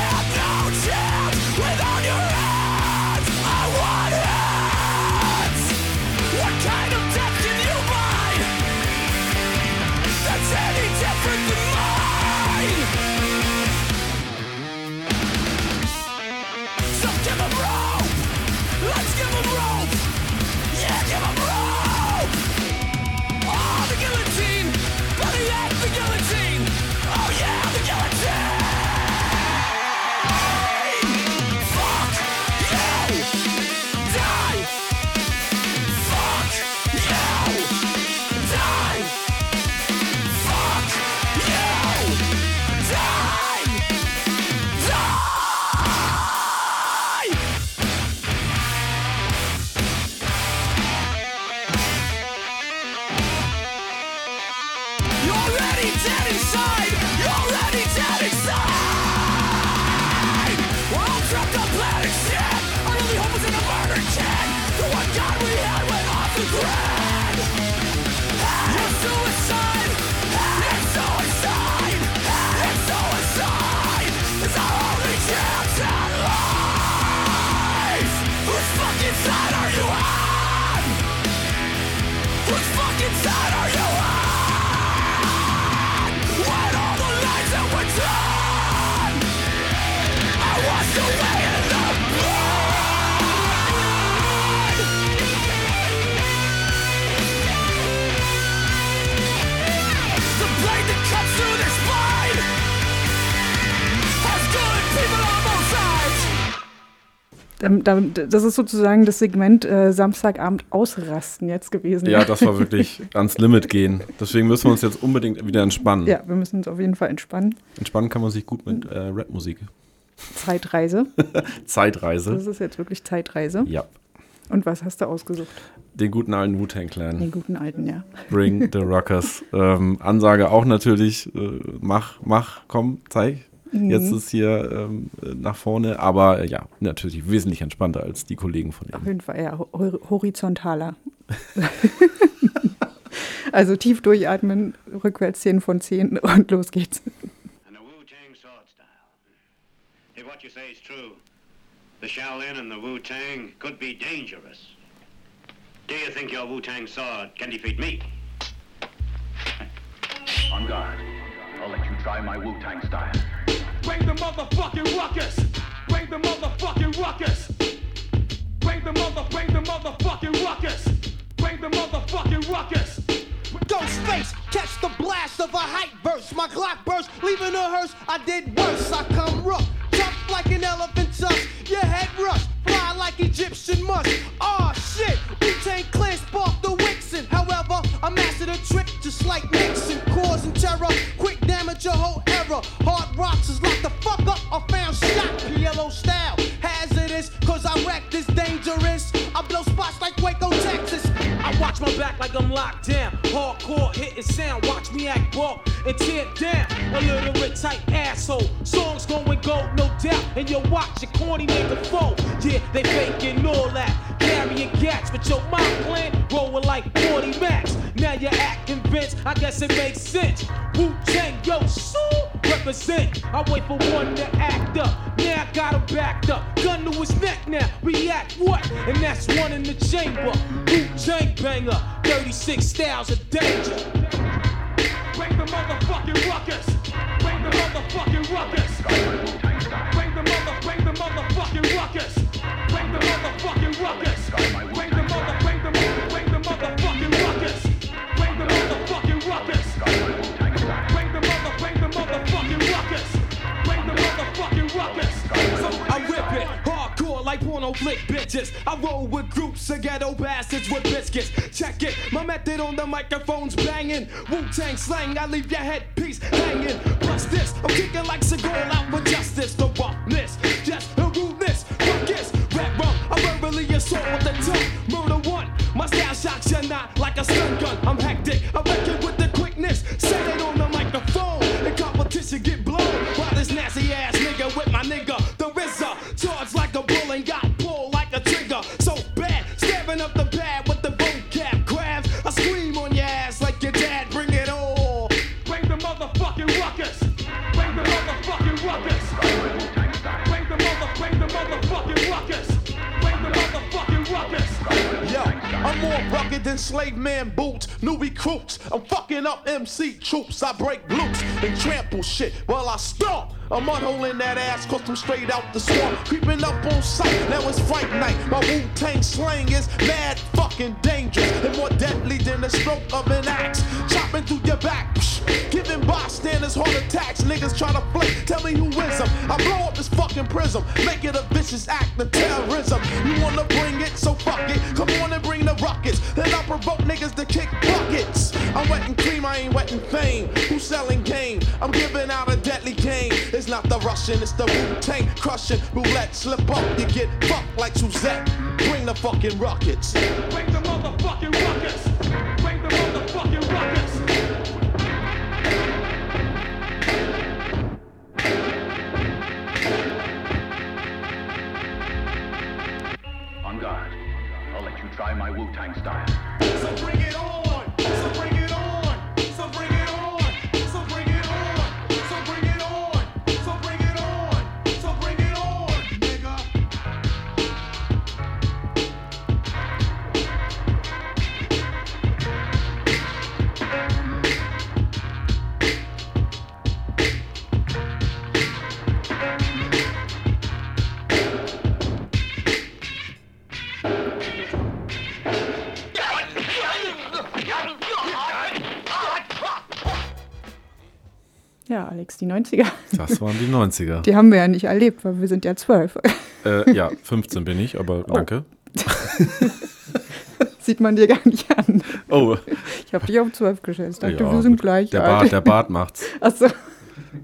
Speaker 5: Das ist sozusagen das Segment äh, Samstagabend ausrasten jetzt gewesen.
Speaker 4: Ja, das war wirklich ans Limit gehen. Deswegen müssen wir uns jetzt unbedingt wieder entspannen.
Speaker 5: Ja, wir müssen uns auf jeden Fall entspannen.
Speaker 4: Entspannen kann man sich gut mit äh, Rapmusik.
Speaker 5: Zeitreise.
Speaker 4: Zeitreise.
Speaker 5: Das ist jetzt wirklich Zeitreise.
Speaker 4: Ja.
Speaker 5: Und was hast du ausgesucht?
Speaker 4: Den guten alten Wu-Tang Clan.
Speaker 5: Den guten alten, ja.
Speaker 4: Bring the Rockers. ähm, Ansage auch natürlich, äh, mach, mach, komm, zeig, Jetzt mhm. ist hier ähm, nach vorne, aber äh, ja, natürlich wesentlich entspannter als die Kollegen von
Speaker 5: eben.
Speaker 4: Auf
Speaker 5: jeden Fall, ja, horizontaler.
Speaker 3: also tief durchatmen, rückwärts 10 von 10 und los geht's.
Speaker 6: And the Wu Tang sword style. If what you say is true, the Shaolin and the Wu Tang could be dangerous. Do you think your Wu Tang sword can defeat me?
Speaker 7: On guard. I'll let you try my Wu Tang style.
Speaker 8: Bring the motherfucking ruckus. Bring the motherfucking ruckus. Bring the mother, bring the motherfucking ruckus. Bring the motherfucking ruckus.
Speaker 9: Ghostface, catch the blast of a hype verse. My Glock burst, leaving a hearse. I did worse. I come rough, tough like an elephant tusk. Your head rush, fly like Egyptian musk. Aw shit, we tank clear, spark the Wixen. I mastered a trick just like Nixon, causing terror. Quick damage your whole era. Hard rocks is locked the fuck up. I found shot, PLO style. Hazardous, cause I wreck this dangerous. I blow spots like Waco, Texas. I watch my back like I'm locked down. Hardcore hitting sound, watch me act walk and tear down. A little bit tight asshole. Songs going gold, no doubt. And you watch your corny nigga fall. Yeah, they faking all that. Carrying gats, but your mind plan rolling like 40 max. Now you're acting convinced, I guess it makes sense. Wu Tang, yo, so represent. I wait for one to act up. Now I got him backed up. Gun to his neck now. React what? And that's one in the chamber. Wu Tang banger. 36 styles of danger.
Speaker 8: Bring the motherfucking ruckus. Bring the motherfucking ruckus. Bring the mother, bring the motherfucking ruckus. Bring the motherfucking ruckus. Bring the mother, bring the mother, bring the motherfucking
Speaker 9: like porno flick bitches. I roll with groups of ghetto bastards with biscuits. Check it, my method on the microphone's banging. Wu Tang slang, I leave your headpiece hanging. Plus this, I'm kicking like Seagal out with justice. The roughness, just the rudeness. Ruckus, rap rum, I verbally assault with the tongue. Murder one, my style shocks you not like a stun gun. I'm hectic, I reckon with the quickness. Set it on the microphone, the competition get rugged slave man boots, new recruits. I'm fucking up MC troops. I break loose and trample shit while I stomp. I'm unholing that ass cause I'm straight out the swamp. Creeping up on sight, now it's fight night. My Wu Tang slang is mad fucking dangerous and more deadly than the stroke of an axe. Chopping through your back, giving bystanders heart attacks. Niggas try to flick, tell me who is them. I blow up this fucking prism, make it a vicious act of terrorism. You wanna bring it, so fuck it. Come on and bring the rockets. Then I provoke niggas to kick buckets. I'm wetting cream, I ain't wetting fame. Who's selling game? I'm giving out a deadly game. It's not the Russian, it's the Wu Tang crushing. Roulette, slip up, you get fucked like Suzette. Bring the fucking rockets.
Speaker 8: Bring the motherfucking ruckus. Bring the motherfucking ruckus.
Speaker 7: Wu-Tang style.
Speaker 3: Alex, die 90er.
Speaker 4: Das waren die 90er.
Speaker 3: Die haben wir ja nicht erlebt, weil wir sind ja zwölf.
Speaker 4: Äh, ja, 15 bin ich, aber
Speaker 3: Oh.
Speaker 4: danke.
Speaker 3: Sieht man dir gar nicht an.
Speaker 4: Oh,
Speaker 3: Ich habe dich auf zwölf geschätzt. Dachte,
Speaker 4: ja,
Speaker 3: wir sind gleich
Speaker 4: Der
Speaker 3: alt.
Speaker 4: Bart, der Bart macht's.
Speaker 3: Achso.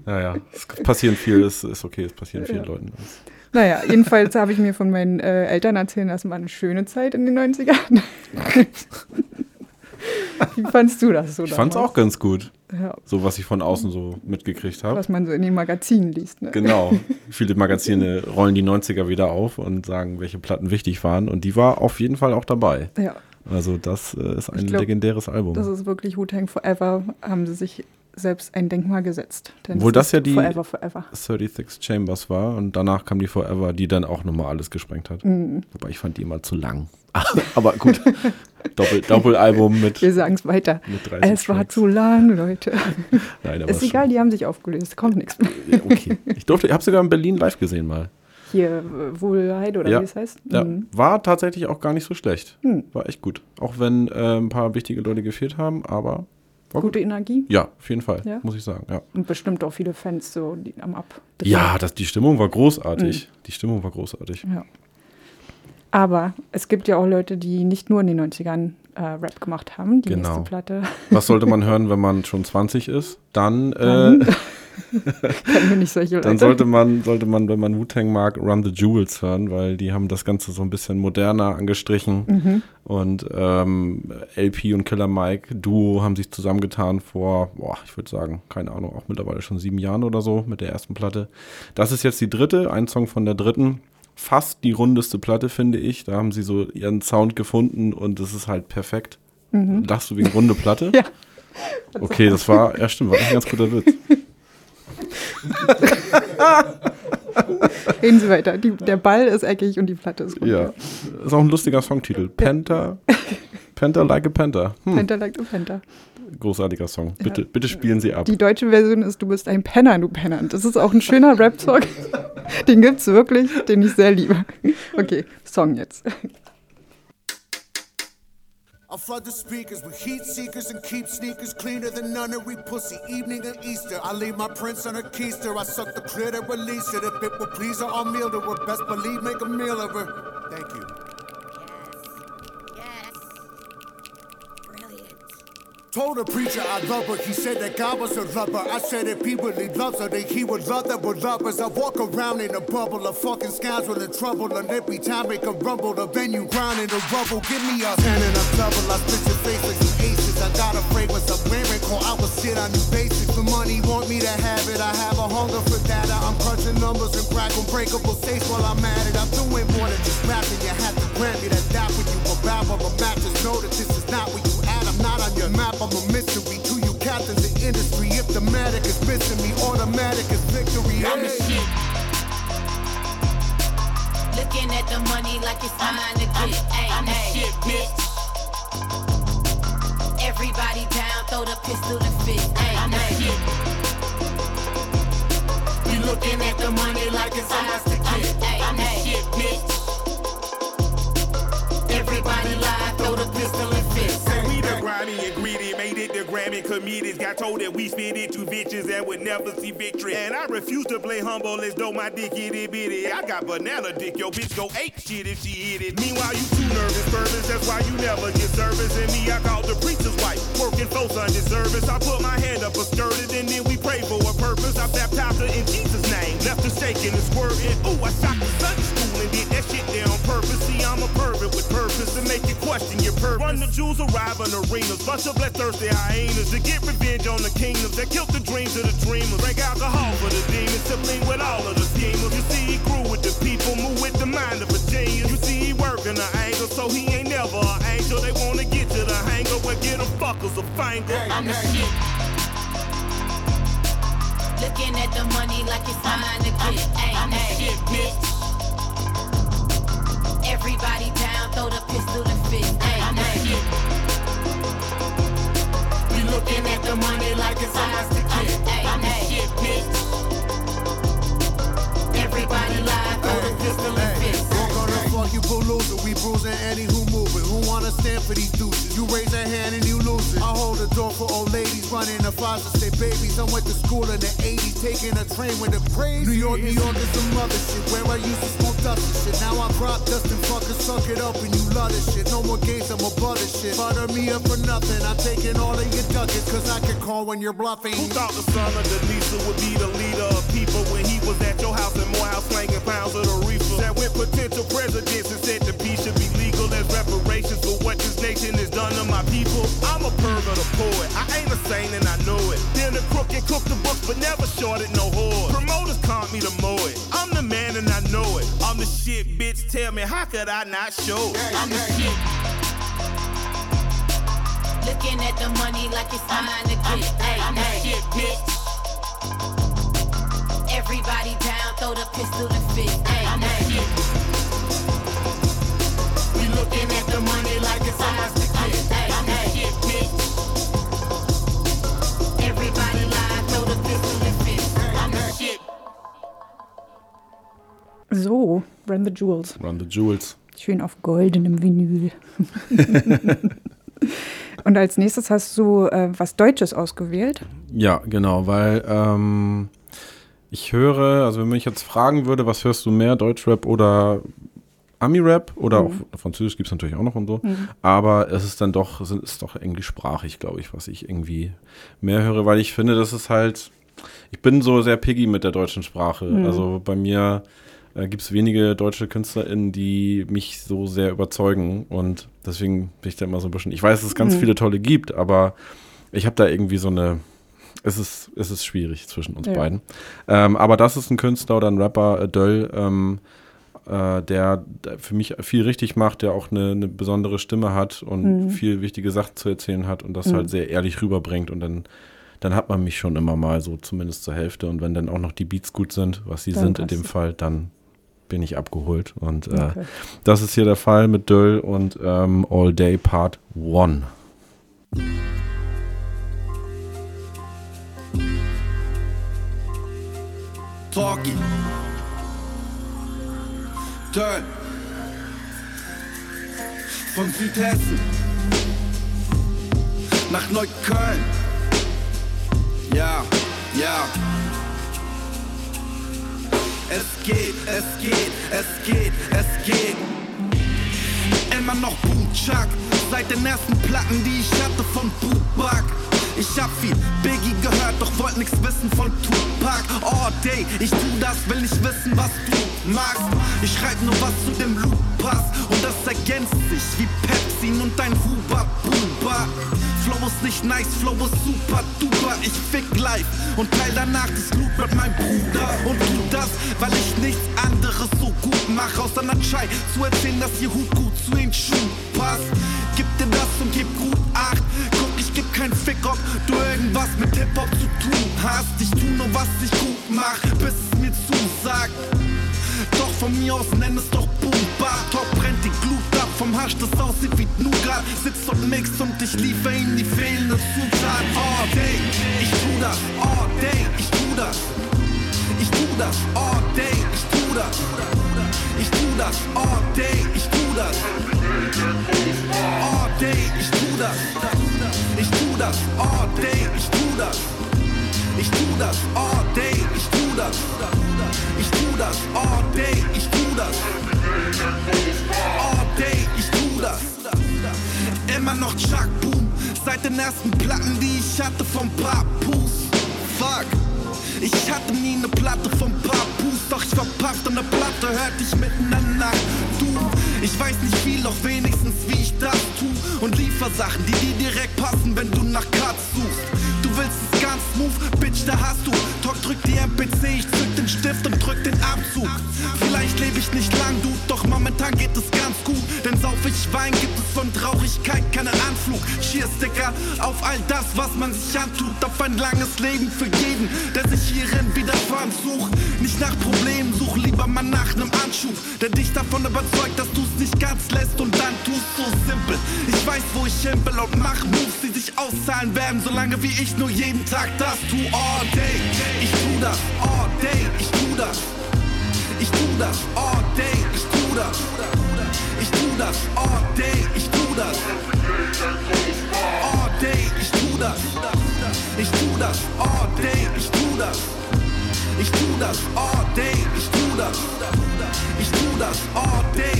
Speaker 4: Ja, ja. Es passieren viel, es ist okay, es passieren vielen Leuten.
Speaker 3: Naja, jedenfalls habe ich mir von meinen äh, Eltern erzählen lassen, war eine schöne Zeit in den 90ern. Wie fandst du das so
Speaker 4: Ich fand's
Speaker 3: damals?
Speaker 4: auch ganz gut.
Speaker 3: Ja,
Speaker 4: So, was ich von außen so mitgekriegt habe.
Speaker 3: was man so in den Magazinen liest. Ne?
Speaker 4: Genau. Viele Magazine rollen die 90er wieder auf und sagen, welche Platten wichtig waren. Und die war auf jeden Fall auch dabei.
Speaker 3: Ja.
Speaker 4: Also das äh, ist ein
Speaker 3: glaub,
Speaker 4: legendäres Album.
Speaker 3: Das ist wirklich Wu-Tang Forever, haben sie sich selbst ein Denkmal gesetzt. Denn
Speaker 4: Obwohl
Speaker 3: es
Speaker 4: das ja die
Speaker 3: Forever, Forever.
Speaker 4: 36 Chambers war und danach kam die Forever, die dann auch nochmal alles gesprengt hat.
Speaker 3: Mhm.
Speaker 4: Wobei ich fand die immer zu lang. Aber gut, Doppel, Doppelalbum mit,
Speaker 3: Wir sagen es weiter.
Speaker 4: mit 30
Speaker 3: Es war
Speaker 4: Tracks.
Speaker 3: zu lang, Leute.
Speaker 4: Nein, aber
Speaker 3: Ist
Speaker 4: schon-
Speaker 3: egal, die haben sich aufgelöst. Kommt nichts mehr.
Speaker 4: Okay. Ich durfte, ich habe sogar in Berlin live gesehen mal.
Speaker 3: Hier, Wohlheit oder
Speaker 4: Ja.
Speaker 3: wie es heißt.
Speaker 4: Ja,
Speaker 3: Mhm.
Speaker 4: war tatsächlich auch gar nicht so schlecht.
Speaker 3: Hm.
Speaker 4: War echt gut. Auch wenn äh, ein paar wichtige Leute gefehlt haben, aber war gut.
Speaker 3: Gute Energie.
Speaker 4: Ja, auf jeden Fall,
Speaker 3: Ja?
Speaker 4: muss ich sagen. Ja,
Speaker 3: Und bestimmt auch viele Fans so die am Ab.
Speaker 4: ja das, die Stimmung war großartig.
Speaker 3: Mhm.
Speaker 4: Die Stimmung war großartig.
Speaker 3: Ja. Aber es gibt ja auch Leute, die nicht nur in den 90ern äh, Rap gemacht haben. Die
Speaker 4: Genau.
Speaker 3: nächste Platte
Speaker 4: Was sollte man hören, wenn man schon 20 ist? Dann,
Speaker 3: Dann- nicht solche Leute.
Speaker 4: dann sollte man, sollte man, wenn man Wu-Tang mag, Run the Jewels hören, weil die haben das Ganze so ein bisschen moderner angestrichen.
Speaker 3: Mhm.
Speaker 4: Und ähm, LP und Killer Mike Duo haben sich zusammengetan vor, boah, ich würde sagen, keine Ahnung, auch mittlerweile schon sieben Jahren oder so mit der ersten Platte. Das ist jetzt die dritte, ein Song von der dritten. Fast die rundeste Platte, finde ich. Da haben sie so ihren Sound gefunden und es ist halt perfekt. Lachst du wegen runde Platte?
Speaker 3: Mhm. Ja.
Speaker 4: Okay, das war, ja stimmt, war ein ganz guter Witz.
Speaker 3: Reden Sie weiter. Die, der Ball ist eckig und die Platte ist rund.
Speaker 4: Ja, ist auch ein lustiger Songtitel. Penta, Penta like a Penta. Hm,
Speaker 3: Penta like a Penta.
Speaker 4: großartiger Song. Bitte, bitte spielen Sie ab.
Speaker 3: Die deutsche Version ist Du bist ein Penner, du Penner. Das ist auch ein schöner Rap-Song. Den gibt's wirklich, den ich sehr liebe. Okay, Song jetzt.
Speaker 10: I flood the speakers with heat seekers and keep sneakers cleaner than nunnery pussy. Evening and Easter, I leave my prints on a keister. I suck the and release it. If it will please her, I'll meal to her. Best believe, make a meal of her. Told a preacher I love her. He said that God was a lover. I said if he really loves her, then he would love that we're lovers. I walk around in a bubble of fucking scoundrel in trouble. And every time make a rumble, the venue ground in the rubble. Give me a ten and a double. I spit your face like some aces. I got a fragrance wearing. Call I will sit on new basics. The money want me to have it. I have a hunger for data. I'm crunching numbers and crack unbreakable states while I'm at it. I'm doing more than just rapping. You have to grant me that that when you about on my map. Just know that this is not what you at. I'm not on your map. I'm a mystery to you captains in industry. If the matic is missing me, automatic is victory.
Speaker 11: I'm the shit. Looking at the money like it's mine to get. I'm the shit, bitch. Everybody down, throw the pistol and fist. I'm the shit. You looking at the money like it's ours to get. I'm the shit, bitch. Everybody lie, throw the pistol
Speaker 9: Grammy comedians. Got told that we spit into to bitches that would never see victory. And I refuse to play humble as though my dick itty bitty. I got banana dick, yo bitch go ape shit if she hit it. Meanwhile, you too nervous, nervous, that's why you never get service. And me, I called the preacher's wife, working for Sunday service. I put my hand up a skirted and then we pray for a purpose. I baptized her in Jesus' name, left her shaking and squirting. Ooh, I shot the Sunday school and did that shit there on purpose. See, I'm a pervert with purpose to make you question your purpose. Run the jewels arrive in arenas, bunch of bloodthirsty hyenas to get revenge on the kingdoms that killed the dreams of the dreamers. Drink alcohol for the demons to blink with all of the schemers. You see, he grew with the people, move with the mind of a genius. You see, he working the angle, so he ain't never an angel. They wanna get to the hangar where get them fuckers a finger.
Speaker 11: I'm the shit. Looking at the money like it's mine to get. Ay, I'm the shit, bitch. Everybody down, throw the pistol and fist. Ay, shit. You looking at the money like it's ours to get. Ay, I'm the shit, bitch. Everybody lie, throw the pistol and fist.
Speaker 10: Walk on the fuck you pull loser. We bruising any who moving. Who wanna stand for these douches? You raise a hand and you lose it. I hold the door for old ladies running the foster state babies. I went to school in the 80s, taking a train with the praise. New York, New York is some other shit. Where I used to smoke dust and shit. Now I drop dust and fuckers suck it up and you love this shit. No more games, I'm a butter shit. Butter me up for nothing. I'm taking all of your ducats, cause I can call when you're bluffing.
Speaker 9: Who thought the son of Delisa would be the leader of people when he was at your house in Morehouse slanging pounds of the reefer? That with potential presidents a pervert, a poet. I ain't a saint and I know it. Been a crook and cooked the books, but never shorted no whore. Promoters caught me to mow it. I'm the man and I know it. I'm the shit, bitch. Tell me, how could I not show? it?
Speaker 11: I'm the shit. looking at the money like it's mine to get. Hey, I'm the shit, bitch. Everybody down, throw the pistol and fist. Hey, I'm the shit. We looking at the money like it's ours
Speaker 3: So, Run the Jewels.
Speaker 4: Run the Jewels.
Speaker 3: Schön auf goldenem Vinyl. Und als nächstes hast du äh, was Deutsches ausgewählt.
Speaker 4: Ja, genau, weil ähm, ich höre, also wenn man mich jetzt fragen würde, was hörst du mehr, Deutschrap oder Ami-Rap oder
Speaker 3: Mhm.
Speaker 4: auch Französisch gibt es natürlich auch noch und so,
Speaker 3: Mhm.
Speaker 4: aber es ist dann doch, es ist doch englischsprachig, glaube ich, was ich irgendwie mehr höre, weil ich finde, das ist halt, ich bin so sehr piggy mit der deutschen Sprache.
Speaker 3: Mhm.
Speaker 4: Also bei mir äh, gibt es wenige deutsche KünstlerInnen, die mich so sehr überzeugen und deswegen bin ich da immer so ein bisschen, ich weiß, dass es ganz
Speaker 3: Mhm.
Speaker 4: viele tolle gibt, aber ich habe da irgendwie so eine, es ist, es ist schwierig zwischen uns
Speaker 3: Ja.
Speaker 4: beiden. Ähm, aber das ist ein Künstler oder ein Rapper, äh, Döll, ähm, äh, der für mich viel richtig macht, der auch eine, eine besondere Stimme hat und
Speaker 3: Mhm.
Speaker 4: viel wichtige Sachen zu erzählen hat und das
Speaker 3: Mhm.
Speaker 4: halt sehr ehrlich rüberbringt und dann dann hat man mich schon immer mal so zumindest zur Hälfte und wenn dann auch noch die Beats gut sind, was sie
Speaker 3: Dann
Speaker 4: sind in dem
Speaker 3: es.
Speaker 4: Fall, dann bin ich abgeholt und äh,
Speaker 3: Okay.
Speaker 4: das ist hier der Fall mit Döll und ähm, All Day Part 1.
Speaker 12: Talkie. Turn. Von Südhessen nach Neukölln. Ja, ja. Es geht, es geht, es geht, es geht. Immer noch Boomchuck. Seit den ersten Platten, die ich hatte von Tupac. Ich hab viel Biggie gehört, doch wollt nix wissen von Tupac. All day, ich tu das, will nicht wissen, was du magst. Ich schreib nur was zu dem Loop passt und das ergänzt sich wie Pepsi und ein Huba Buba. Flow ist nicht nice, Flow ist super duper. Ich fick live und teil danach das Loot mit meinem Bruder. Und tu das, weil ich nichts anderes so gut mache, außer Chai zu erzählen, dass ihr Hut gut zu den Schuhen passt. Gib dir das und gib gut Acht. Guck, ich geb keinen Fick, ob du irgendwas mit Hip-Hop zu tun hast. Ich tu nur, was ich gut mach, bis es mir zusagt. Doch von mir aus nenn es doch Boomba. Top brennt die Glut vom Hasch, das aussieht wie Nougat. Sitzt und mixt und ich liefer ihm die fehlende Zutat. All day, ich tu das. All day, ich tu das. Ich tu das. All day, ich tu das. Ich tu das. All day, ich tu das. All day, ich tu das. Ich tu das. All day, ich tu das. Ich tu das. All day, ich tu das. Ich tu das. All day, ich tu das. All day, ich tu das. Immer noch Chuck Boom. Seit den ersten Platten, die ich hatte vom Papus. Fuck. Ich hatte nie eine Platte vom Papus, doch ich verpasst und eine Platte hörte ich mitten in der Nacht. Du, ich weiß nicht viel, doch wenigstens wie ich das tu. Und liefer Sachen, die dir direkt passen, wenn du nach Cuts suchst. Du willst es ganz smooth, Bitch, da hast du. Talk, drück die MPC, ich zück den Stift und drück den Abzug. Vielleicht lebe ich nicht lang, du, doch momentan geht es ganz gut. Denn sauf ich Wein, gibt es von Traurigkeit keinen Anflug. Cheers-Sticker auf all das, was man sich antut. Auf ein langes Leben für jeden, der sich hierin widerfahren sucht. Nicht nach Problemen, such lieber mal nach nem Anschub. Der dich davon überzeugt, dass du's nicht ganz lässt und dann tust so simpel. Ich weiß, wo ich hin will und mach Moves, die sich auszahlen werden, solange wie ich nur jeden Tag das tu. All day, ich tu das. All day, ich tu das. Ich tu das. All day, ich tu das. Ich tu das. All day, ich tu das. All day, ich tu das. Ich tu das. All day, ich tu das. Ich tu das. All day, ich tu das. Ich tu das. All day,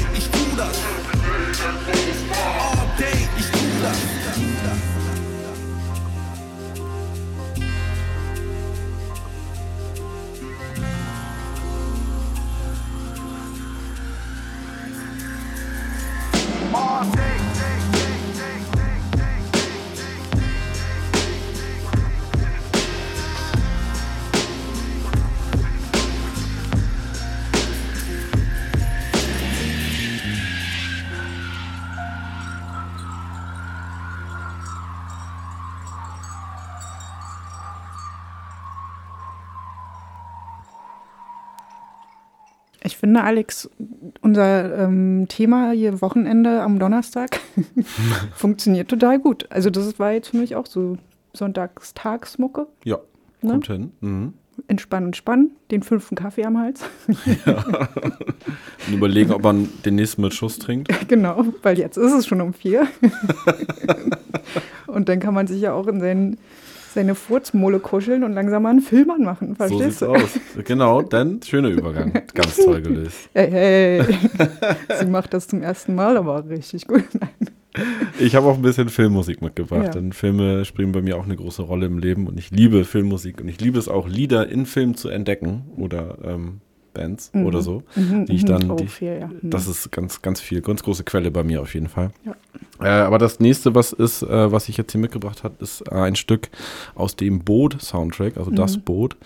Speaker 3: finde, Alex, unser ähm, Thema hier Wochenende am Donnerstag funktioniert total gut. Also das war jetzt für mich auch so Sonntagstagsmucke.
Speaker 4: Ja,
Speaker 3: Ne?
Speaker 4: kommt hin. Mhm.
Speaker 3: Entspannen und spannen, den fünften Kaffee am Hals.
Speaker 4: Und überlegen, ob man den nächsten mit Schuss trinkt.
Speaker 3: genau, weil jetzt ist es schon um vier. und dann kann man sich ja auch in seinen, seine Furzmole kuscheln und langsam mal einen Film anmachen.
Speaker 4: So
Speaker 3: Verstehst
Speaker 4: sieht's
Speaker 3: du?
Speaker 4: aus. Genau, dann schöner Übergang. Ganz toll gelöst.
Speaker 3: Hey, hey. Sie macht das zum ersten Mal, aber richtig gut.
Speaker 4: Ich habe auch ein bisschen Filmmusik mitgebracht,
Speaker 3: Ja.
Speaker 4: denn Filme spielen bei mir auch eine große Rolle im Leben und ich liebe Filmmusik und ich liebe es auch, Lieder in Filmen zu entdecken oder ähm, Bands
Speaker 3: Mhm.
Speaker 4: oder so,
Speaker 3: Mhm,
Speaker 4: die ich
Speaker 3: mhm.
Speaker 4: dann,
Speaker 3: Oh,
Speaker 4: die,
Speaker 3: viel, ja. Mhm.
Speaker 4: das ist ganz, ganz viel, ganz große Quelle bei mir auf jeden Fall.
Speaker 3: Ja.
Speaker 4: Äh, aber das nächste, was ist, äh, was ich jetzt hier mitgebracht habe, ist äh, ein Stück aus dem Boot-Soundtrack, also das
Speaker 3: Mhm.
Speaker 4: Boot.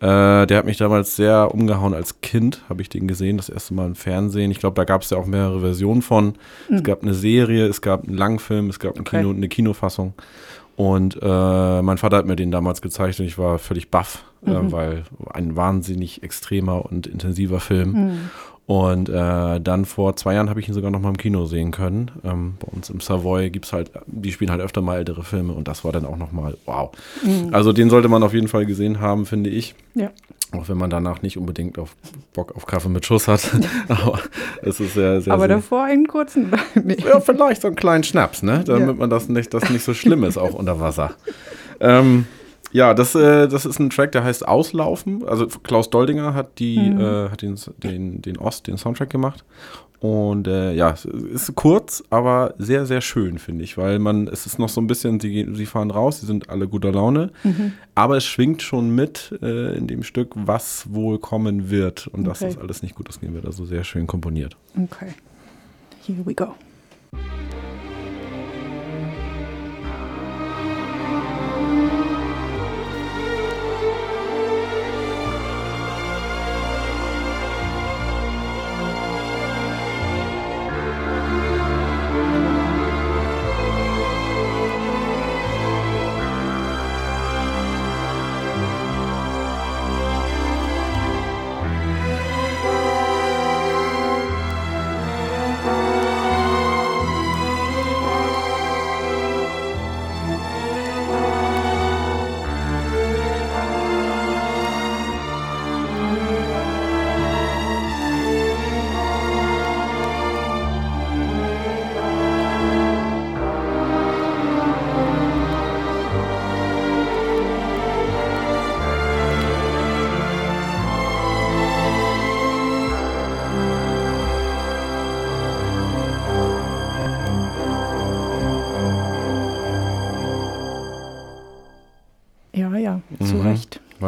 Speaker 4: Äh, der hat mich damals sehr umgehauen als Kind, habe ich den gesehen, das erste Mal im Fernsehen. Ich glaube, da gab es ja auch mehrere Versionen von. Es
Speaker 3: Mhm.
Speaker 4: gab eine Serie, es gab einen Langfilm, es gab ein
Speaker 3: Okay.
Speaker 4: Kino, eine Kinofassung. Und äh, mein Vater hat mir den damals gezeigt und ich war völlig baff, äh,
Speaker 3: Mhm.
Speaker 4: weil ein wahnsinnig extremer und intensiver Film.
Speaker 3: Mhm.
Speaker 4: Und äh, dann vor zwei Jahren habe ich ihn sogar noch mal im Kino sehen können. Ähm, bei uns im Savoy gibt's halt, die spielen halt öfter mal ältere Filme und das war dann auch noch mal wow.
Speaker 3: Mhm.
Speaker 4: Also den sollte man auf jeden Fall gesehen haben, finde ich.
Speaker 3: Ja.
Speaker 4: Auch wenn man danach nicht unbedingt auf Bock auf Kaffee mit Schuss hat. Aber es ist sehr, sehr
Speaker 3: aber
Speaker 4: sehr-
Speaker 3: davor einen kurzen.
Speaker 4: ja, vielleicht so einen kleinen Schnaps, ne? Damit
Speaker 3: Ja.
Speaker 4: man das nicht, das nicht so schlimm ist, auch unter Wasser. Ähm, ja, das, äh, das ist ein Track, der heißt Auslaufen. Also Klaus Doldinger hat die,
Speaker 3: Mhm.
Speaker 4: äh, hat den, den, den Ost, den Soundtrack gemacht. Und äh, ja, es ist kurz, aber sehr, sehr schön, finde ich, weil man, es ist noch so ein bisschen, sie, sie fahren raus, sie sind alle guter Laune,
Speaker 3: Mhm.
Speaker 4: aber es schwingt schon mit äh, in dem Stück, was wohl kommen wird und dass
Speaker 3: Okay.
Speaker 4: das alles nicht gut ausgehen wird. Also sehr schön komponiert.
Speaker 3: Okay. Here we go.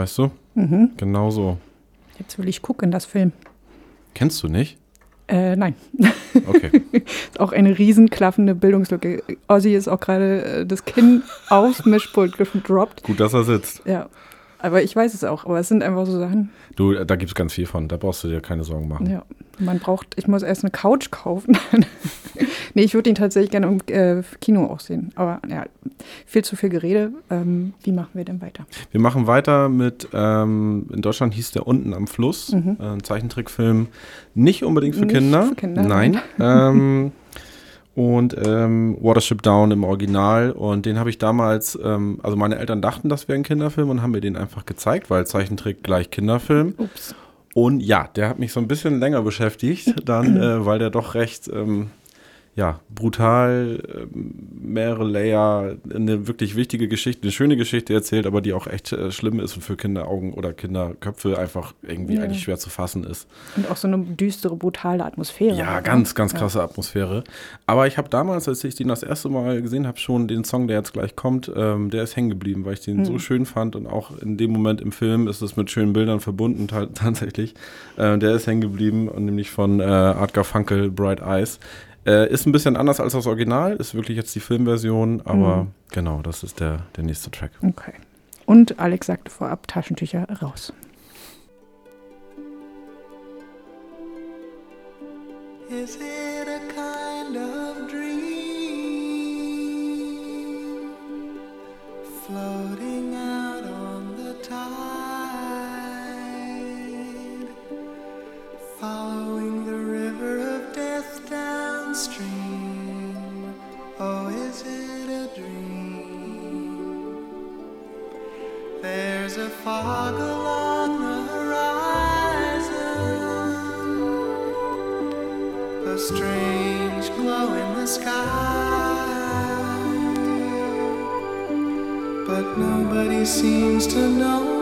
Speaker 4: Weißt du?
Speaker 3: Mhm.
Speaker 4: Genau so.
Speaker 3: Jetzt will ich gucken, das Film.
Speaker 4: Kennst du nicht?
Speaker 3: Äh, nein.
Speaker 4: Okay.
Speaker 3: ist auch eine riesenklaffende Bildungslücke. Ozzy ist auch gerade äh, das Kinn aufs Mischpult gedroppt.
Speaker 4: Gut, dass er sitzt.
Speaker 3: Ja. Aber ich weiß es auch. Aber es sind einfach so Sachen.
Speaker 4: Du, äh, da gibt es ganz viel von. Da brauchst du dir keine Sorgen machen.
Speaker 3: Ja. Man braucht, ich muss erst eine Couch kaufen. nee, ich würde ihn tatsächlich gerne im äh, Kino auch sehen. Aber ja, viel zu viel Gerede. Ähm, wie machen wir denn weiter?
Speaker 4: Wir machen weiter mit, ähm, in Deutschland hieß der Unten am Fluss,
Speaker 3: Mhm.
Speaker 4: äh, ein Zeichentrickfilm, nicht unbedingt für
Speaker 3: Nicht
Speaker 4: Kinder.
Speaker 3: für Kinder,
Speaker 4: Nein. ähm, und ähm, Watership Down im Original. Und den habe ich damals, ähm, also meine Eltern dachten, das wäre ein Kinderfilm und haben mir den einfach gezeigt, weil Zeichentrick gleich Kinderfilm.
Speaker 3: Ups.
Speaker 4: Und ja, der hat mich so ein bisschen länger beschäftigt, dann, äh, weil der doch recht, ähm, ja, brutal, ähm, mehrere Layer, eine wirklich wichtige Geschichte, eine schöne Geschichte erzählt, aber die auch echt äh, schlimm ist und für Kinderaugen oder Kinderköpfe einfach irgendwie
Speaker 3: Ja.
Speaker 4: eigentlich schwer zu fassen ist.
Speaker 3: Und auch so eine düstere, brutale Atmosphäre.
Speaker 4: Ja,
Speaker 3: ne?
Speaker 4: ganz, ganz
Speaker 3: Ja.
Speaker 4: krasse Atmosphäre. Aber ich habe damals, als ich den das erste Mal gesehen habe, schon den Song, der jetzt gleich kommt, ähm, der ist hängen geblieben, weil ich den
Speaker 3: Mhm.
Speaker 4: so schön fand und auch in dem Moment im Film ist es mit schönen Bildern verbunden ta- tatsächlich. Äh, der ist hängen geblieben und nämlich von äh, Art Garfunkel, Bright Eyes. Äh, ist ein bisschen anders als das Original, ist wirklich jetzt die Filmversion, aber
Speaker 3: Mhm.
Speaker 4: genau, das ist der, der nächste Track.
Speaker 3: Okay. Und Alex sagte vorab, Taschentücher raus.
Speaker 5: Is it a kind of dream floating out on the tide? Found stream, oh, is it a dream?
Speaker 13: There's a fog along the horizon, a strange glow in the sky, but nobody seems to know.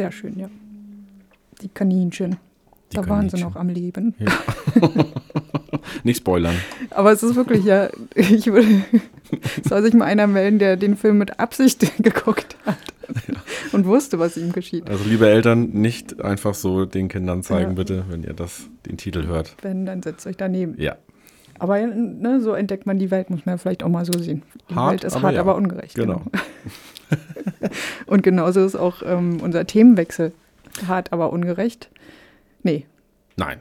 Speaker 3: Sehr schön, ja. Die Kaninchen.
Speaker 4: Die
Speaker 3: da waren sie noch am Leben.
Speaker 4: Ja. Nicht spoilern.
Speaker 3: Aber es ist wirklich ja, ich würde, soll sich mal einer melden, der den Film mit Absicht geguckt hat und wusste, was ihm geschieht.
Speaker 4: Also liebe Eltern, nicht einfach so den Kindern zeigen,
Speaker 3: Ja.
Speaker 4: bitte, wenn ihr das, den Titel hört.
Speaker 3: Wenn, dann setzt euch daneben.
Speaker 4: Ja.
Speaker 3: Aber ne, so entdeckt man die Welt, muss man ja vielleicht auch mal so sehen. Die
Speaker 4: Hart,
Speaker 3: Welt ist
Speaker 4: aber
Speaker 3: hart,
Speaker 4: ja.
Speaker 3: aber ungerecht.
Speaker 4: Genau.
Speaker 3: Und genauso ist auch ähm, unser Themenwechsel hart, aber ungerecht. Nee,
Speaker 4: Nein.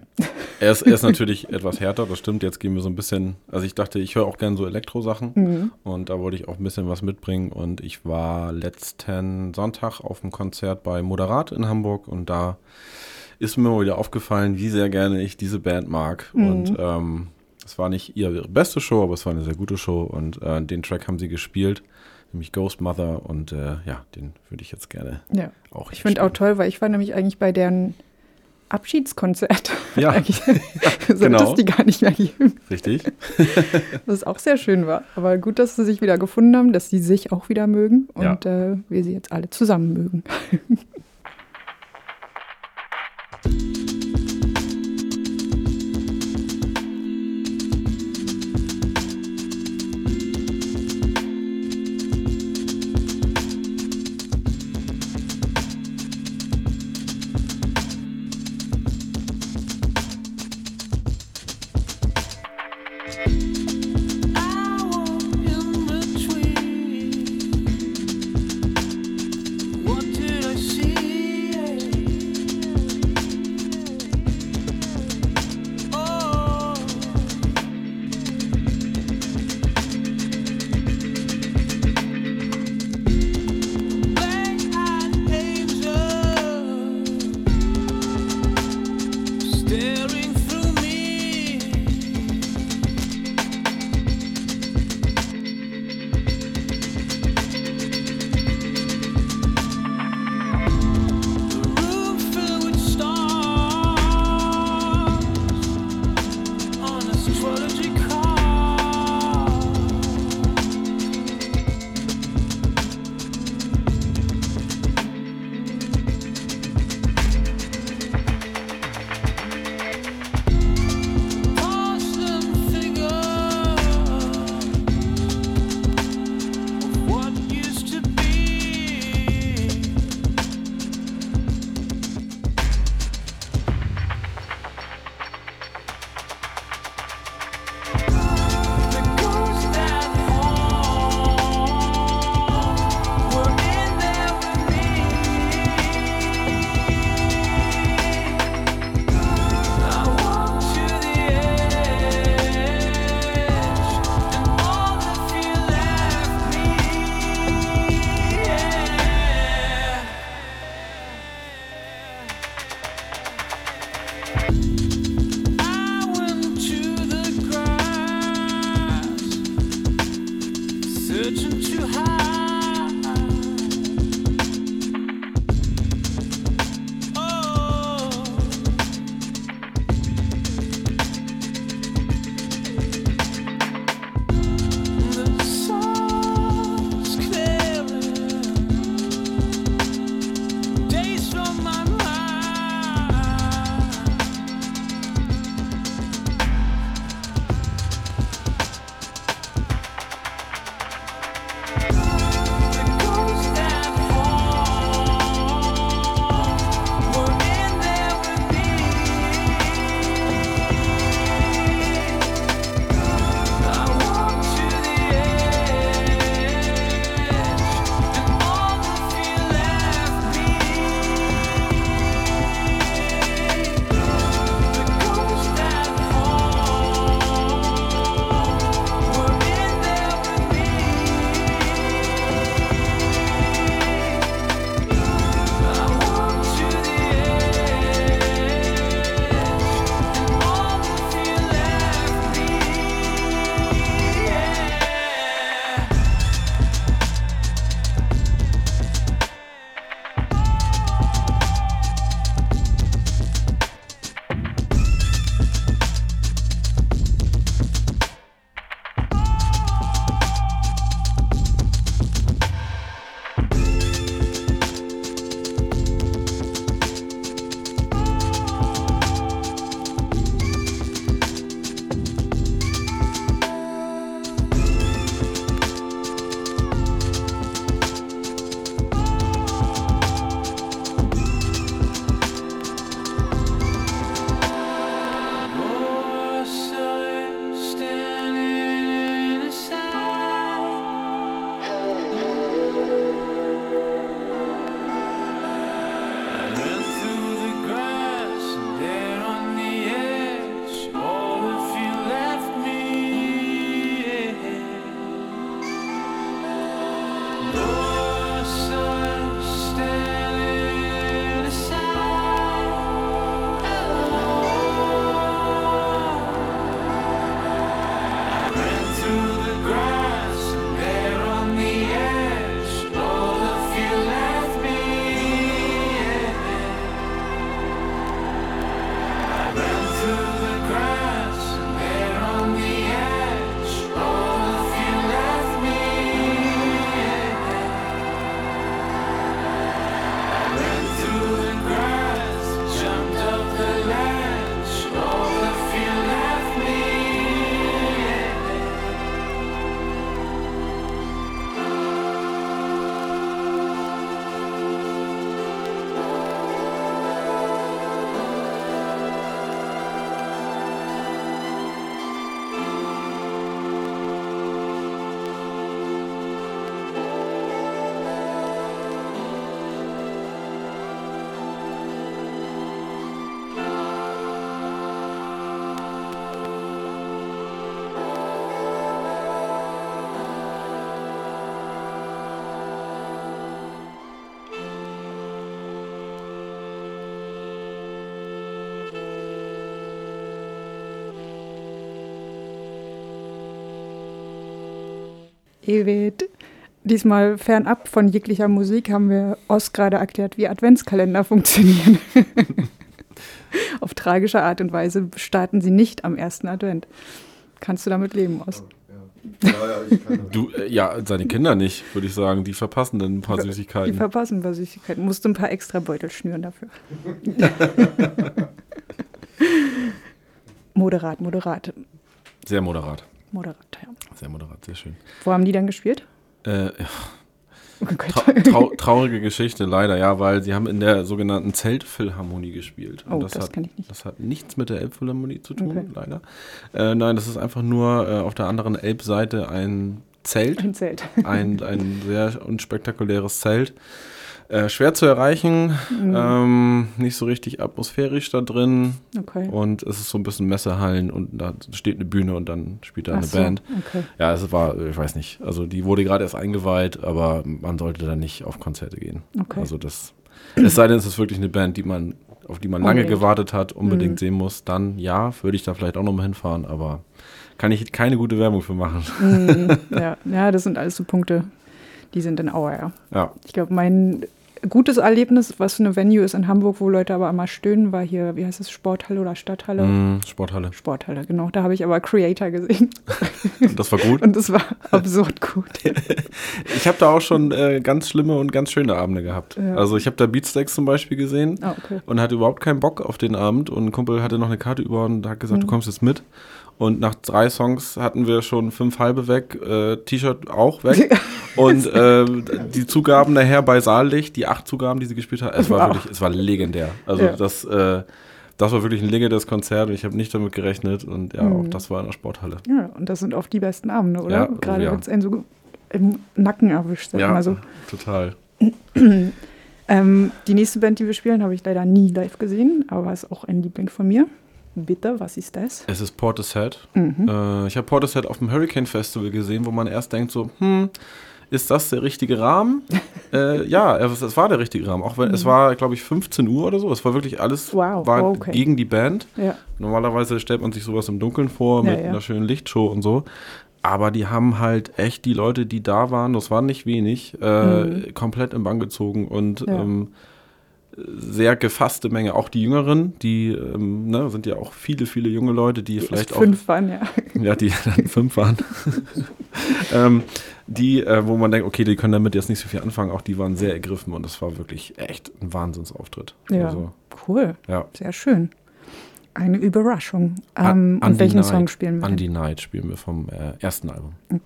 Speaker 4: Er ist, er ist natürlich etwas härter, das stimmt. Jetzt gehen wir so ein bisschen. Also, ich dachte, ich höre auch gerne so Elektrosachen.
Speaker 3: Mhm.
Speaker 4: Und da wollte ich auch ein bisschen was mitbringen. Und ich war letzten Sonntag auf dem Konzert bei Moderat in Hamburg. Und da ist mir mal wieder aufgefallen, wie sehr gerne ich diese Band mag.
Speaker 3: Mhm.
Speaker 4: Und ähm, es war nicht ihre beste Show, aber es war eine sehr gute Show. Und äh, den Track haben sie gespielt, nämlich Ghost Mother. Und äh, ja, den würde ich jetzt gerne
Speaker 3: Ja.
Speaker 4: auch
Speaker 3: Ich finde auch toll, weil ich war nämlich eigentlich bei deren Abschiedskonzert.
Speaker 4: Ja.
Speaker 3: seit
Speaker 4: genau.
Speaker 3: es die gar nicht mehr geben.
Speaker 4: Richtig.
Speaker 3: Was auch sehr schön war. Aber gut, dass sie sich wieder gefunden haben, dass sie sich auch wieder mögen und äh, wir sie jetzt alle zusammen mögen. David. Diesmal fernab von jeglicher Musik haben wir Oz gerade erklärt, wie Adventskalender funktionieren. Auf tragische Art und Weise starten sie nicht am ersten Advent. Kannst du damit leben, Oz?
Speaker 4: Du, äh, ja, seine Kinder nicht, würde ich sagen. Die verpassen dann ein paar
Speaker 3: Die
Speaker 4: Süßigkeiten.
Speaker 3: verpassen ein paar Süßigkeiten. Musst du ein paar extra Beutel schnüren dafür. moderat, moderat.
Speaker 4: Sehr moderat.
Speaker 3: Moderat, ja.
Speaker 4: Sehr moderat, sehr schön.
Speaker 3: Wo haben die dann gespielt?
Speaker 4: Äh, ja.
Speaker 3: Oh.
Speaker 4: Trau trau traurige Geschichte, leider, ja, weil sie haben in der sogenannten Zeltphilharmonie gespielt.
Speaker 3: Oh, das
Speaker 4: hat,
Speaker 3: kenn ich nicht.
Speaker 4: Das hat nichts mit der Elbphilharmonie zu tun,
Speaker 3: Okay.
Speaker 4: leider. Äh, nein, das ist einfach nur äh, auf der anderen Elbseite ein Zelt.
Speaker 3: Ein Zelt.
Speaker 4: ein, ein sehr unspektakuläres Zelt. Äh, schwer zu erreichen,
Speaker 3: Mhm.
Speaker 4: ähm, nicht so richtig atmosphärisch da drin.
Speaker 3: Okay.
Speaker 4: Und es ist so ein bisschen Messehallen und da steht eine Bühne und dann spielt da
Speaker 3: Ach
Speaker 4: eine
Speaker 3: so,
Speaker 4: Band.
Speaker 3: okay.
Speaker 4: Ja, es war, ich weiß nicht, also die wurde gerade erst eingeweiht, aber man sollte da nicht auf Konzerte gehen.
Speaker 3: Okay.
Speaker 4: Also das, es sei denn, es ist wirklich eine Band, die man, auf die man lange
Speaker 3: Unbedingt.
Speaker 4: gewartet hat, unbedingt
Speaker 3: Mhm.
Speaker 4: sehen muss, dann ja, würde ich da vielleicht auch nochmal hinfahren, aber kann ich keine gute Werbung für machen.
Speaker 3: Mhm, ja. ja, das sind alles so Punkte, die sind in Auer, ja. Ich glaube, mein gutes Erlebnis, was für eine Venue ist in Hamburg, wo Leute aber immer stöhnen, war hier, wie heißt es, Sporthalle oder Stadthalle?
Speaker 4: Mm, Sporthalle.
Speaker 3: Sporthalle, genau. Da habe ich aber Creator gesehen.
Speaker 4: Das war gut.
Speaker 3: Und das war absurd gut.
Speaker 4: Ich habe da auch schon äh, ganz schlimme und ganz schöne Abende gehabt.
Speaker 3: Ja.
Speaker 4: Also ich habe da Beatsteaks zum Beispiel gesehen
Speaker 3: Ah, okay.
Speaker 4: und hatte überhaupt keinen Bock auf den Abend und ein Kumpel hatte noch eine Karte über und hat gesagt,
Speaker 3: Mhm.
Speaker 4: du kommst jetzt mit. Und nach drei Songs hatten wir schon fünf halbe weg, äh, T-Shirt auch weg. und äh, die Zugaben nachher bei Saallicht, die acht Zugaben, die sie gespielt hat, es war
Speaker 3: Wow.
Speaker 4: wirklich, es war legendär. Also
Speaker 3: Ja.
Speaker 4: das, äh, das war wirklich ein legendäres Konzert und ich habe nicht damit gerechnet und ja, auch
Speaker 3: Mhm.
Speaker 4: das war in der Sporthalle.
Speaker 3: Ja, und das sind oft die besten Abende, oder?
Speaker 4: Ja, oh
Speaker 3: Gerade
Speaker 4: ja.
Speaker 3: wenn es einen so im Nacken erwischt,
Speaker 4: Ja,
Speaker 3: mal so.
Speaker 4: total.
Speaker 3: ähm, die nächste Band, die wir spielen, habe ich leider nie live gesehen, aber ist auch ein Liebling von mir. Bitte, was ist das?
Speaker 4: Es ist Portishead.
Speaker 3: Mhm.
Speaker 4: Äh, ich habe Portishead auf dem Hurricane Festival gesehen, wo man erst denkt so, hm, ist das der richtige Rahmen? äh, ja, es, es war der richtige Rahmen. Auch wenn es
Speaker 3: Mhm.
Speaker 4: war, glaube ich, 15 Uhr oder so. Es war wirklich alles
Speaker 3: Wow,
Speaker 4: war
Speaker 3: okay.
Speaker 4: gegen die Band.
Speaker 3: Ja.
Speaker 4: Normalerweise stellt man sich sowas im Dunkeln vor
Speaker 3: Ja,
Speaker 4: mit
Speaker 3: ja.
Speaker 4: einer schönen Lichtshow und so. Aber die haben halt echt die Leute, die da waren, das waren nicht wenig, äh,
Speaker 3: Mhm.
Speaker 4: komplett im Bann gezogen und ähm, sehr gefasste Menge. Auch die Jüngeren, die ähm, ne, sind ja auch viele, viele junge Leute, die,
Speaker 3: Die
Speaker 4: vielleicht auch
Speaker 3: fünf waren, ja.
Speaker 4: ja, die dann fünf waren. ähm, die, äh, wo man denkt, okay, die können damit jetzt nicht so viel anfangen, auch die waren sehr ergriffen und das war wirklich echt ein Wahnsinnsauftritt.
Speaker 3: Ja,
Speaker 4: Also,
Speaker 3: cool.
Speaker 4: ja.
Speaker 3: Sehr schön. Eine Überraschung. Ähm, und welchen
Speaker 4: Night.
Speaker 3: Song spielen wir?
Speaker 4: Andy Night spielen wir vom äh, ersten Album.
Speaker 3: Okay.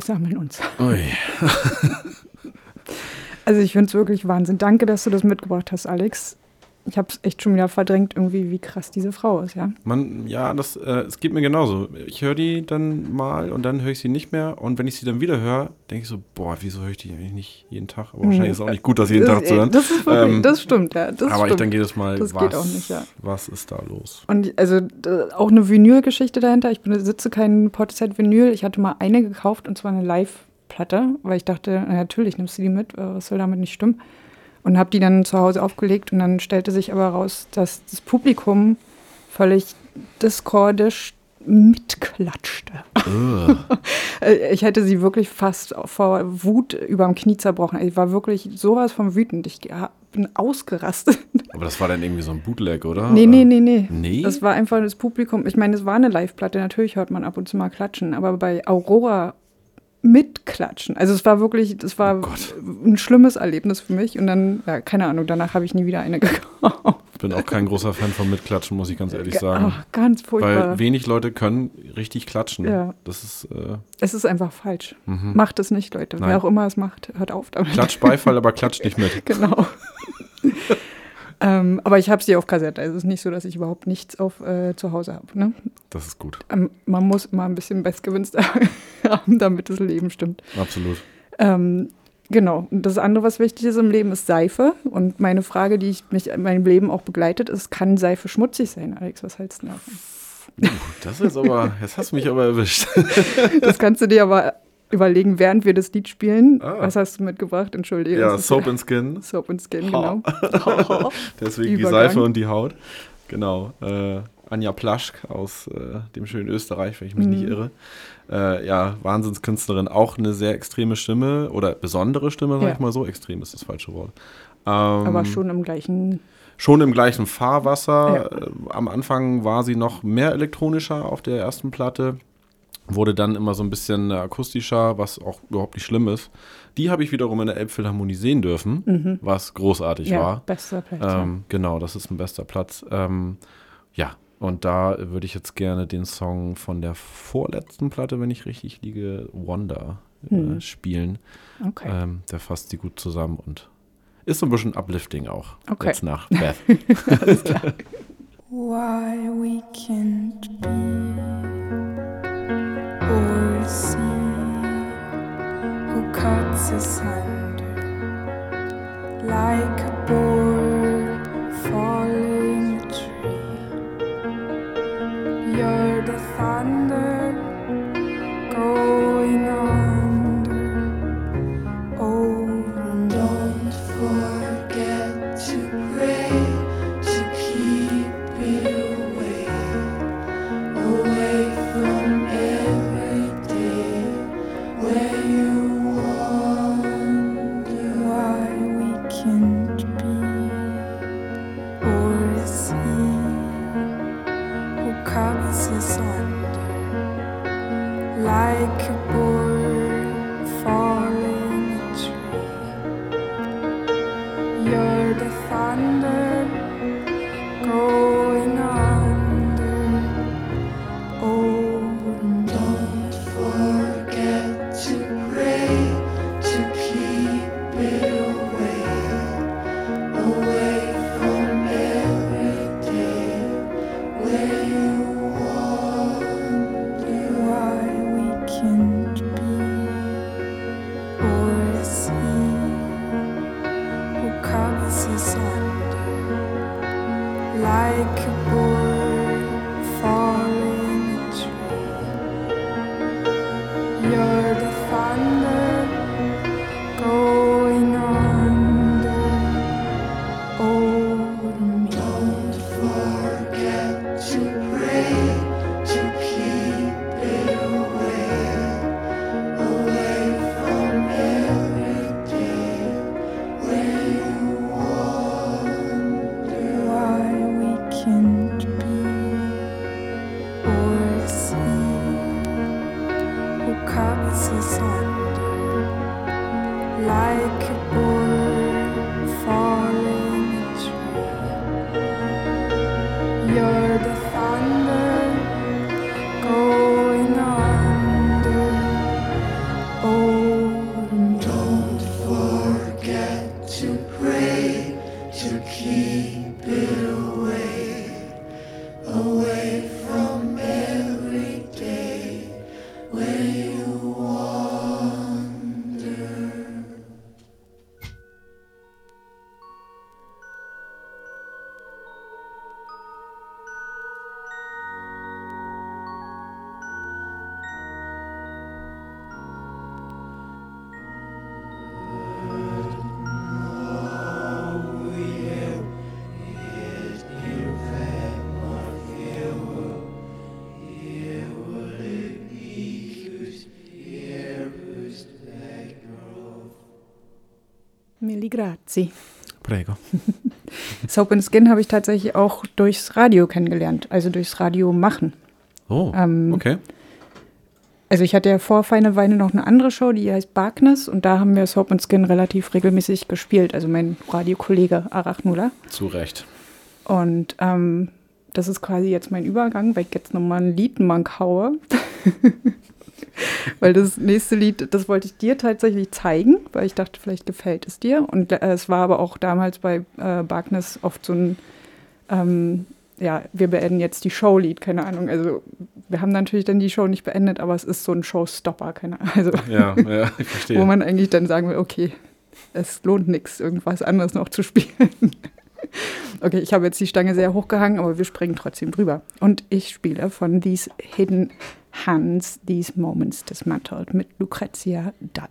Speaker 3: Wir sammeln uns.
Speaker 4: Ui.
Speaker 3: Also ich finde es wirklich Wahnsinn. Danke, dass du das mitgebracht hast, Alex. Ich habe es echt schon wieder verdrängt, irgendwie, wie krass diese Frau ist, ja.
Speaker 4: Man, ja, das, äh, es geht mir genauso. Ich höre die dann mal und dann höre ich sie nicht mehr. Und wenn ich sie dann wieder höre, denke ich so, boah, wieso höre ich die eigentlich nicht jeden Tag? Aber wahrscheinlich ist es auch nicht gut, das jeden
Speaker 3: Das-
Speaker 4: Tag zu hören.
Speaker 3: Das, ist wirklich,
Speaker 4: Ähm,
Speaker 3: das stimmt, ja. Das
Speaker 4: aber ich
Speaker 3: stimmt.
Speaker 4: denke jedes Mal,
Speaker 3: das
Speaker 4: was,
Speaker 3: geht auch nicht, ja.
Speaker 4: was ist da los?
Speaker 3: Und also auch eine Vinyl-Geschichte dahinter. Ich besitze kein Portishead-Vinyl. Ich hatte mal eine gekauft und zwar eine Live-Platte, weil ich dachte, na, natürlich nimmst du die mit, äh, was soll damit nicht stimmen? Und habe die dann zu Hause aufgelegt und dann stellte sich aber raus, dass das Publikum völlig discordisch mitklatschte. Äh, ich hätte sie wirklich fast vor Wut überm Knie zerbrochen. Ich war wirklich sowas von wütend. Ich bin ausgerastet.
Speaker 4: Aber das war dann irgendwie so ein Bootleg, oder?
Speaker 3: Nee, nee, nee, nee.
Speaker 4: Nee?
Speaker 3: Das war einfach das Publikum. Ich meine, es war eine Live-Platte. Natürlich hört man ab und zu mal klatschen. Aber bei Aurora mitklatschen. Also es war wirklich, das war ein schlimmes Erlebnis für mich. Und dann, ja, keine Ahnung, danach habe ich nie wieder eine gekauft.
Speaker 4: Ich bin auch kein großer Fan von Mitklatschen, muss ich ganz ehrlich sagen.
Speaker 3: ach, ganz furchtbar.
Speaker 4: Weil wenig Leute können richtig klatschen.
Speaker 3: Ja.
Speaker 4: Das ist äh,
Speaker 3: Es ist einfach falsch.
Speaker 4: Mhm.
Speaker 3: Macht es nicht, Leute.
Speaker 4: Nein.
Speaker 3: Wer auch immer es macht, hört auf damit.
Speaker 4: Klatsch Beifall, aber klatscht nicht mit.
Speaker 3: genau. ähm, aber ich habe sie auf Kassette. Also es ist nicht so, dass ich überhaupt nichts auf äh, zu Hause habe. Ne?
Speaker 4: Das ist gut.
Speaker 3: Ähm, man muss immer ein bisschen Bestgewinst haben, damit das Leben stimmt.
Speaker 4: Absolut.
Speaker 3: Ähm, genau. Und das andere, was wichtig ist im Leben, ist Seife. Und meine Frage, die ich mich in meinem Leben auch begleitet, ist, kann Seife schmutzig sein, Alex? Was hältst du davon?
Speaker 4: Das ist aber, jetzt hast du mich aber erwischt.
Speaker 3: Das kannst du dir aber überlegen, während wir das Lied spielen. Was hast du mitgebracht? Entschuldige.
Speaker 4: Ah. Ja, Soap and Skin.
Speaker 3: Soap and Skin, genau.
Speaker 4: Deswegen die
Speaker 3: Übergang.
Speaker 4: Seife und die Haut. Genau. Äh, Anja Plaschk aus äh, dem schönen Österreich, wenn ich mich nicht
Speaker 3: Mhm.
Speaker 4: irre. Äh, ja, Wahnsinnskünstlerin. Auch eine sehr extreme Stimme oder besondere Stimme, sag
Speaker 3: Ja.
Speaker 4: ich mal so. Extrem ist das falsche Wort. Ähm,
Speaker 3: Aber schon im gleichen.
Speaker 4: Schon im gleichen Fahrwasser.
Speaker 3: Ja.
Speaker 4: Äh, Am Anfang war sie noch mehr elektronischer auf der ersten Platte. Wurde dann immer so ein bisschen akustischer, was auch überhaupt nicht schlimm ist. Die habe ich wiederum in der Elbphilharmonie sehen dürfen,
Speaker 3: Mhm.
Speaker 4: was großartig
Speaker 3: Ja,
Speaker 4: war.
Speaker 3: bester Platz.
Speaker 4: Ähm, genau, das ist ein bester Platz. Ähm, ja, und da würde ich jetzt gerne den Song von der vorletzten Platte, wenn ich richtig liege, Wonder, äh,
Speaker 3: Mhm.
Speaker 4: spielen.
Speaker 3: Okay.
Speaker 4: Ähm, der fasst sie gut zusammen und ist so ein bisschen uplifting auch.
Speaker 3: Okay.
Speaker 4: Jetzt nach Beth.
Speaker 3: Alles klar.
Speaker 14: Why we can't be You're the thunder going
Speaker 3: Milli grazie.
Speaker 4: Prego.
Speaker 3: Soap and Skin habe ich tatsächlich auch durchs Radio kennengelernt, also durchs Radio machen.
Speaker 4: Oh,
Speaker 3: Ähm,
Speaker 4: okay.
Speaker 3: Also ich hatte ja vor Feine Weine noch eine andere Show, die heißt Barkness und da haben wir Soap and Skin relativ regelmäßig gespielt, also mein Radiokollege Arachnula.
Speaker 4: Zu Recht.
Speaker 3: Und ähm, das ist quasi jetzt mein Übergang, weil ich jetzt nochmal ein Lied haue. weil das nächste Lied, das wollte ich dir tatsächlich zeigen, weil ich dachte, vielleicht gefällt es dir. Und äh, es war aber auch damals bei äh, Barkness oft so ein, ähm, ja, wir beenden jetzt die Show-Lied, keine Ahnung. Also wir haben natürlich dann die Show nicht beendet, aber es ist so ein Showstopper, keine Ahnung. Also,
Speaker 4: Ja, ja, ich verstehe.
Speaker 3: Wo man eigentlich dann sagen will, okay, es lohnt nichts, irgendwas anderes noch zu spielen. Okay, ich habe jetzt die Stange sehr hochgehangen, aber wir springen trotzdem drüber. Und ich spiele von These Hidden Hands, These Moments Dismantled mit Lucrezia Dutt.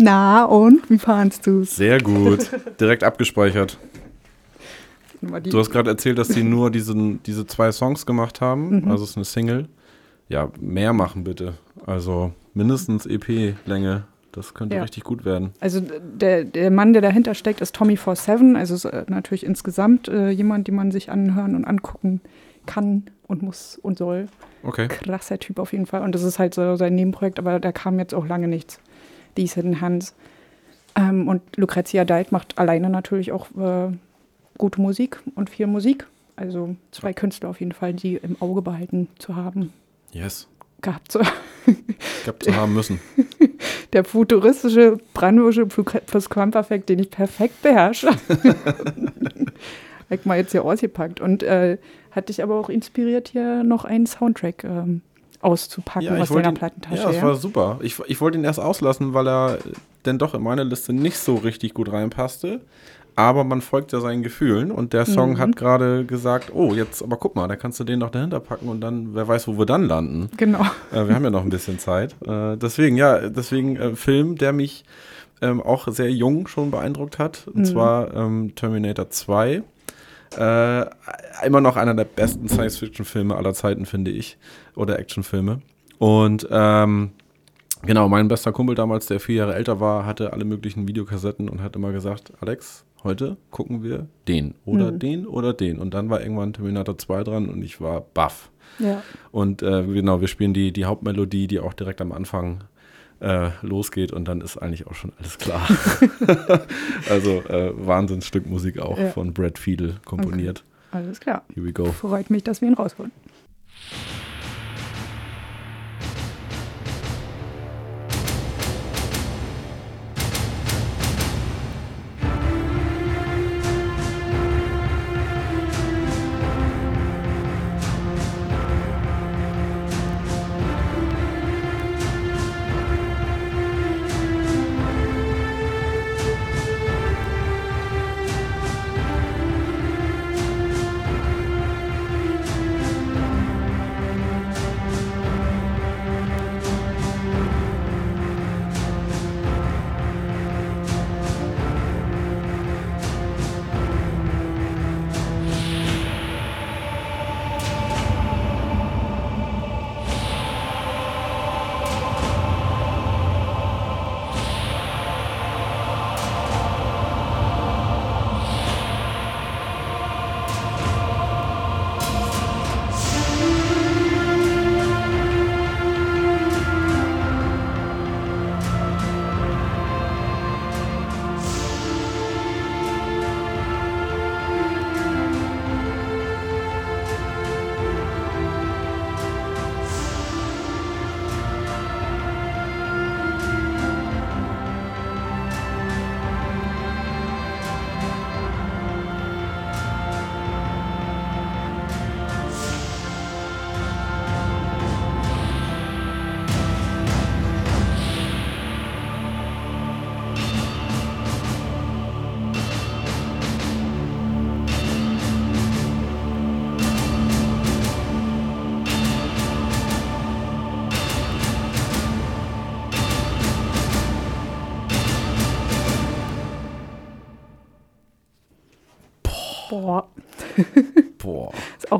Speaker 3: Na, und wie fandst du's?
Speaker 4: Sehr gut. Direkt abgespeichert. Du hast gerade erzählt, dass die nur diesen, diese zwei Songs gemacht haben.
Speaker 3: Mhm.
Speaker 4: Also es ist eine Single. Ja, mehr machen bitte. Also mindestens EP-Länge. Das könnte
Speaker 3: Ja.
Speaker 4: richtig gut werden.
Speaker 3: Also der, der Mann, der dahinter steckt, ist Tommy 47. Also ist äh, natürlich insgesamt äh, jemand, den man sich anhören und angucken kann und muss und soll.
Speaker 4: Okay.
Speaker 3: Krasser Typ auf jeden Fall. Und das ist halt so sein Nebenprojekt, aber da kam jetzt auch lange nichts. Hidden Hands. Ähm, und Lucrezia Deit macht alleine natürlich auch äh, gute Musik und viel Musik. Also zwei Künstler auf jeden Fall, die im Auge behalten zu haben,
Speaker 4: Yes.
Speaker 3: gehabt zu
Speaker 4: Gehabt zu haben müssen.
Speaker 3: Der futuristische brandenburgische Plusquamperfekt, den ich perfekt beherrsche. Hab ich mal jetzt hier ausgepackt. Und äh, hat dich aber auch inspiriert, hier noch einen Soundtrack ähm, auszupacken
Speaker 4: Ja,
Speaker 3: aus deiner
Speaker 4: ihn,
Speaker 3: Plattentasche.
Speaker 4: ja, das
Speaker 3: ja?
Speaker 4: war super. Ich, ich wollte ihn erst auslassen, weil er denn doch in meine Liste nicht so richtig gut reinpasste. Aber man folgt ja seinen Gefühlen und der Song
Speaker 3: Mhm.
Speaker 4: hat gerade gesagt, oh, jetzt, aber guck mal, da kannst du den noch dahinter packen und dann, wer weiß, wo wir dann landen.
Speaker 3: Genau.
Speaker 4: Äh, wir haben ja noch ein bisschen Zeit. Äh, deswegen, ja, deswegen äh, Film, der mich ähm, auch sehr jung schon beeindruckt hat. Und
Speaker 3: Mhm.
Speaker 4: zwar ähm, Terminator 2. Äh, immer noch einer der besten Science-Fiction-Filme aller Zeiten, finde ich. Oder Actionfilme. Und ähm, genau, mein bester Kumpel damals, der vier Jahre älter war, hatte alle möglichen Videokassetten und hat immer gesagt, Alex, heute gucken wir den oder
Speaker 3: Mhm.
Speaker 4: den oder den. Und dann war irgendwann Terminator 2 dran und ich war baff.
Speaker 3: Ja.
Speaker 4: Und äh, genau, wir spielen die, die Hauptmelodie, die auch direkt am Anfang äh, losgeht und dann ist eigentlich auch schon alles klar. also äh, Wahnsinnsstück Musik auch
Speaker 3: Ja.
Speaker 4: von Brad Fiedel komponiert.
Speaker 3: Alles klar.
Speaker 4: Here we go.
Speaker 3: Freut mich, dass wir ihn rausholen.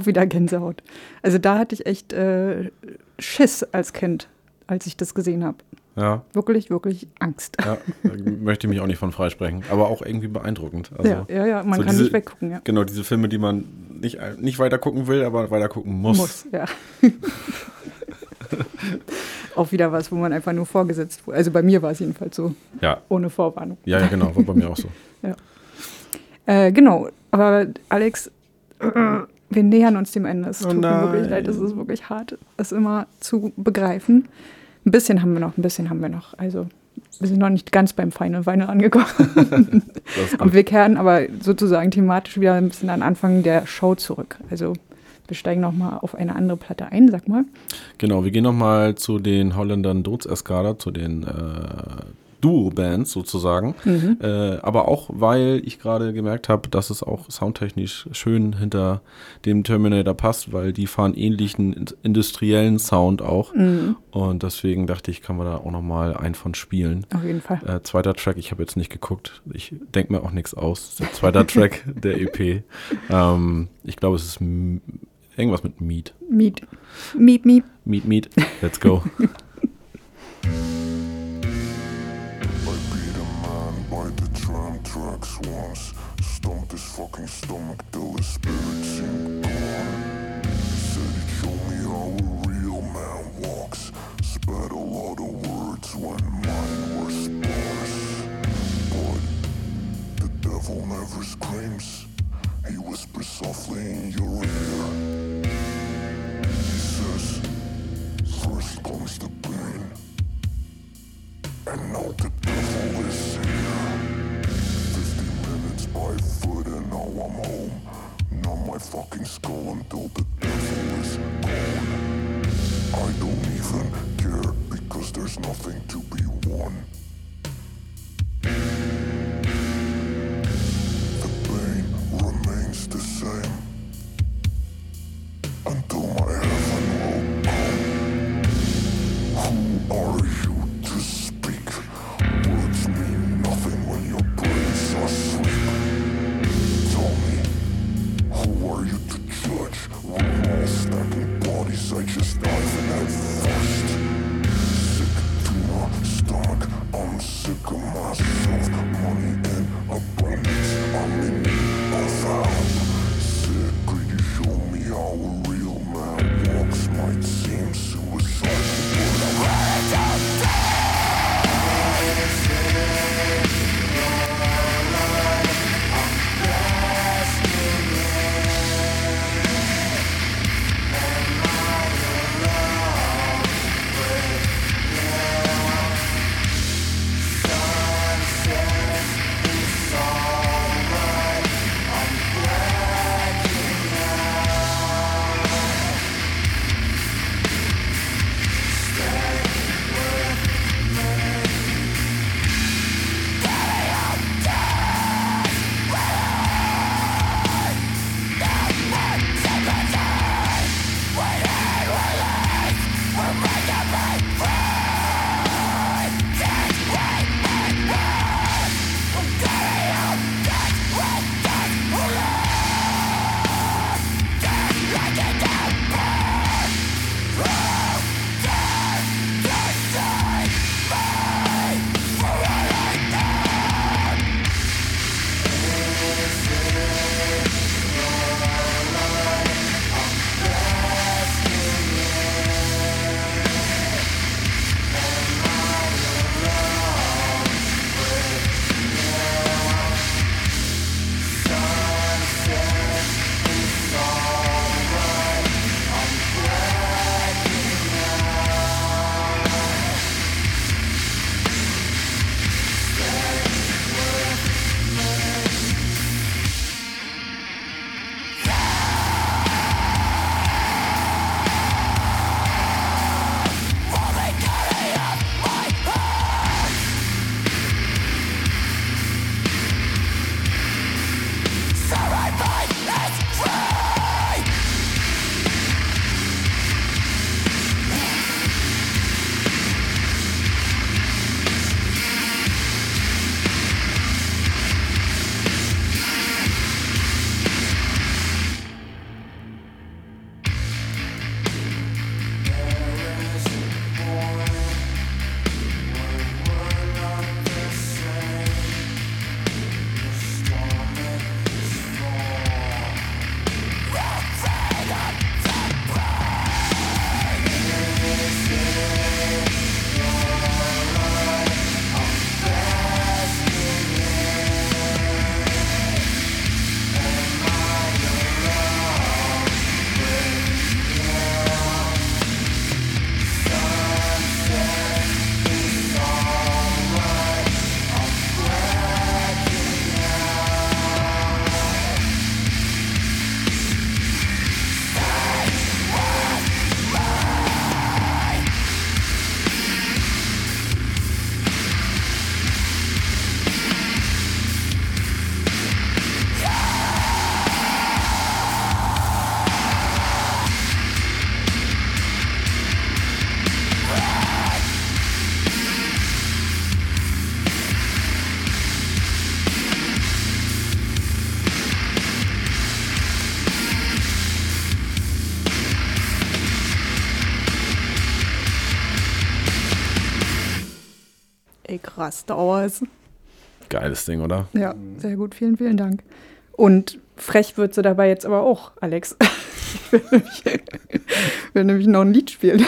Speaker 3: Auch wieder Gänsehaut. Also da hatte ich echt äh, Schiss als Kind, als ich das gesehen habe.
Speaker 4: Ja.
Speaker 3: Wirklich, wirklich Angst.
Speaker 4: Ja, da möchte ich mich auch nicht von freisprechen, aber auch irgendwie beeindruckend.
Speaker 3: Ja, ja, ja, man kann nicht weggucken, ja.
Speaker 4: Genau, diese Filme, die man nicht, nicht weiter gucken will, aber weiter gucken muss.
Speaker 3: Muss, ja. auch wieder was, wo man einfach nur vorgesetzt wurde. Also bei mir war es jedenfalls so.
Speaker 4: Ja.
Speaker 3: Ohne Vorwarnung.
Speaker 4: Ja, ja, genau, war bei mir auch so.
Speaker 3: Ja. Äh, genau, aber Alex, wir nähern uns dem Ende. Es
Speaker 4: Oh
Speaker 3: tut mir wirklich leid, es ist wirklich hart, es immer zu begreifen. Ein bisschen haben wir noch, ein bisschen haben wir noch. Also wir sind noch nicht ganz beim Final Final angekommen. Und wir kehren aber sozusagen thematisch wieder ein bisschen an Anfang der Show zurück. Also wir steigen nochmal auf eine andere Platte ein, sag mal.
Speaker 4: Genau, wir gehen nochmal zu den Holländern Doodseskader, zu den äh, Duo-Bands sozusagen.
Speaker 3: Mhm.
Speaker 4: Äh, aber auch, weil ich gerade gemerkt habe, dass es auch soundtechnisch schön hinter dem Terminator passt, weil die fahren ähnlichen in- industriellen Sound auch.
Speaker 3: Mhm.
Speaker 4: Und deswegen dachte ich, kann man da auch nochmal einen von spielen.
Speaker 3: Auf jeden Fall.
Speaker 4: Äh, zweiter Track, ich habe jetzt nicht geguckt. Ich denke mir auch nichts aus. Der zweiter Track der EP. Ähm, ich glaube, es ist irgendwas mit Meat.
Speaker 3: Meat. Meat, meat.
Speaker 4: Meat, Meat. Let's go.
Speaker 15: tram once. Stomped his fucking stomach till his spirit seemed gone. Said he'd show me how a real man walks. Spat a lot of words when mine were sparse. But the devil never screams. He whispers softly in your ear. He says, first comes the pain. And now the devil is here. 50 minutes by foot and now I'm home. Not my fucking skull until the devil is gone. I don't even care because there's nothing to be won. The pain remains the same until my days I just died and I'm Sick to my stomach,
Speaker 3: I'm sick of myself Money Star Wars.
Speaker 4: Geiles Ding, oder?
Speaker 3: Ja, sehr gut. Vielen, vielen Dank. Und frech wird sie dabei jetzt aber auch, Alex. Ich will nämlich, will nämlich noch ein Lied spielen.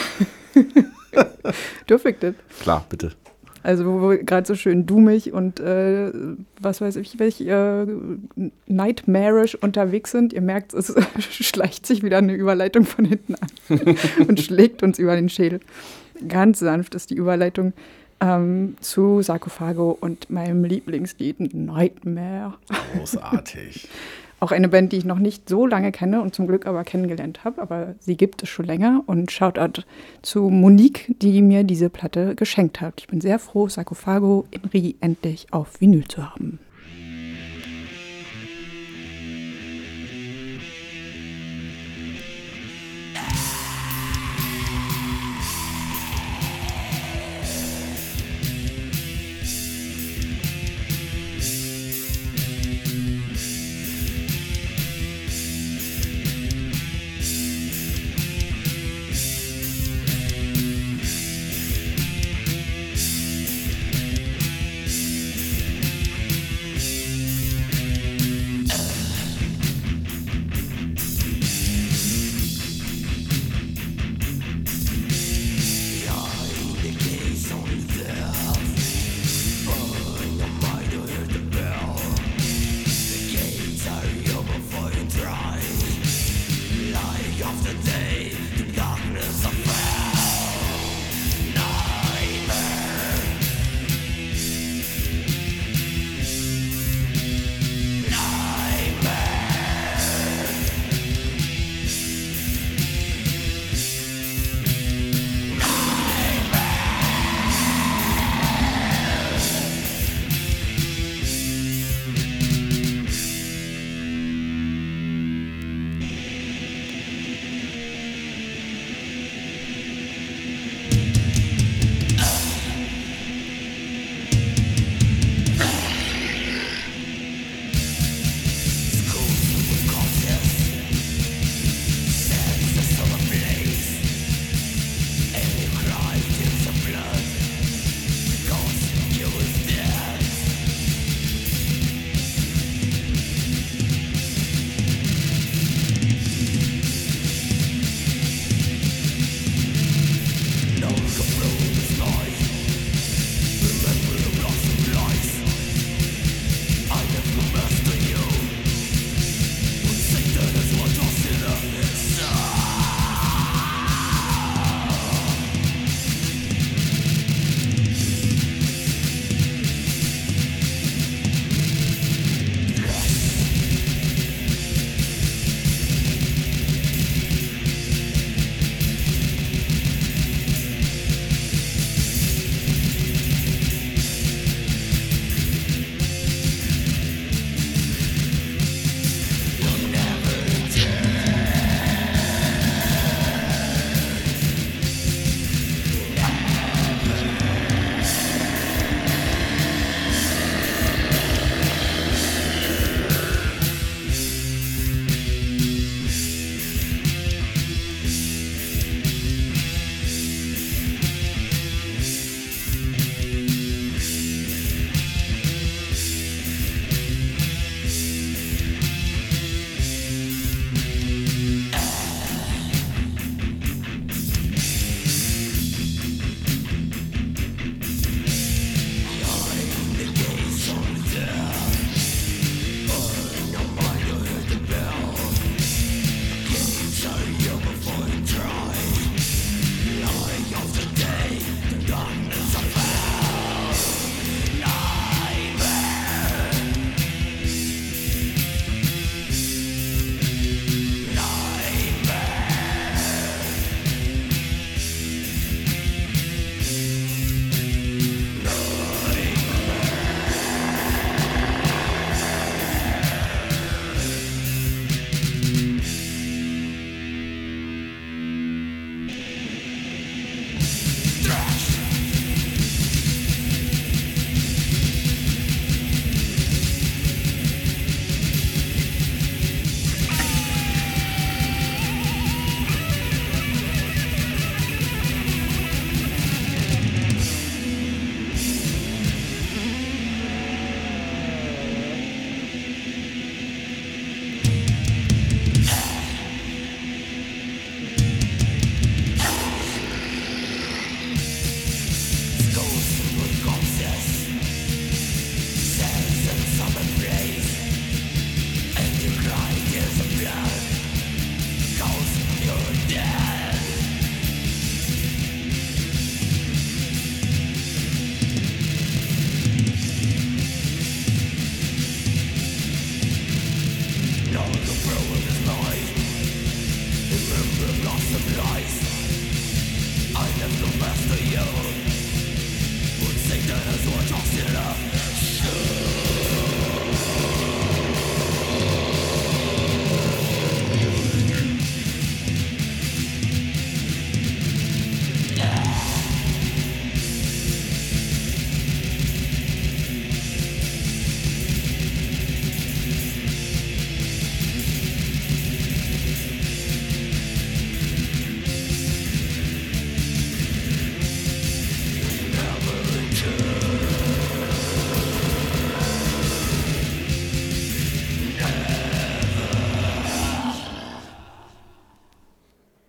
Speaker 3: Dürfe ich das?
Speaker 4: Klar, bitte.
Speaker 3: Also wo wir gerade so schön dummig und äh, was weiß ich, welch äh, nightmarish unterwegs sind. Ihr merkt, es schleicht sich wieder eine Überleitung von hinten an und schlägt uns über den Schädel. Ganz sanft ist die Überleitung ähm, zu Sarkophago und meinem Lieblingslied Nightmare.
Speaker 4: Großartig.
Speaker 3: Auch eine Band, die ich noch nicht so lange kenne und zum Glück aber kennengelernt habe, aber sie gibt es schon länger. Und Shoutout zu Monique, die mir diese Platte geschenkt hat. Ich bin sehr froh, Sarkophago in Rie endlich auf Vinyl zu haben.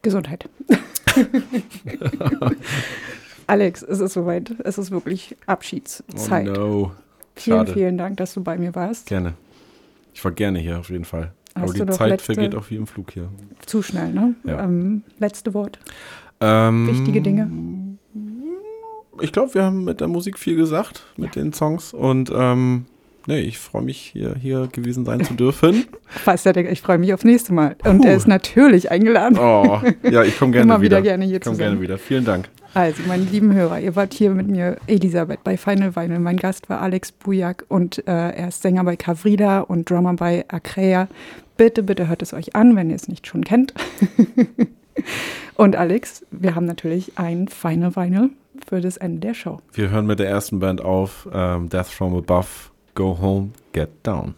Speaker 3: Gesundheit. Alex, es ist soweit. Es ist wirklich Abschiedszeit.
Speaker 5: Oh no.
Speaker 3: Vielen,
Speaker 5: Schade.
Speaker 3: vielen Dank, dass du bei mir warst.
Speaker 5: Gerne. Ich war gerne hier, auf jeden Fall.
Speaker 3: Hast
Speaker 5: Aber die Zeit vergeht auch wie im Flug hier.
Speaker 3: Zu schnell, ne?
Speaker 5: Ja.
Speaker 3: Ähm, letzte Wort.
Speaker 5: Ähm,
Speaker 3: Wichtige Dinge.
Speaker 5: Ich glaube, wir haben mit der Musik viel gesagt, mit den Songs. Und ähm, nee, ich freue mich, hier, hier gewesen sein zu dürfen.
Speaker 3: Fast, ich freue mich aufs nächste Mal. Und er ist natürlich eingeladen.
Speaker 5: Oh, ja, ich komme gerne
Speaker 3: Immer
Speaker 5: wieder.
Speaker 3: wieder gerne hier
Speaker 5: ich komme gerne wieder. Vielen Dank.
Speaker 3: Also, meine lieben Hörer, ihr wart hier mit mir, Elisabeth, bei Final Vinyl. Mein Gast war Alex Bujak und äh, er ist Sänger bei Cavrida und Drummer bei Acrea. Bitte, bitte hört es euch an, wenn ihr es nicht schon kennt. und Alex, wir haben natürlich ein Final Vinyl für das Ende der Show.
Speaker 5: Wir hören mit der ersten Band auf, ähm, Death from Above, Go Home, Get Down.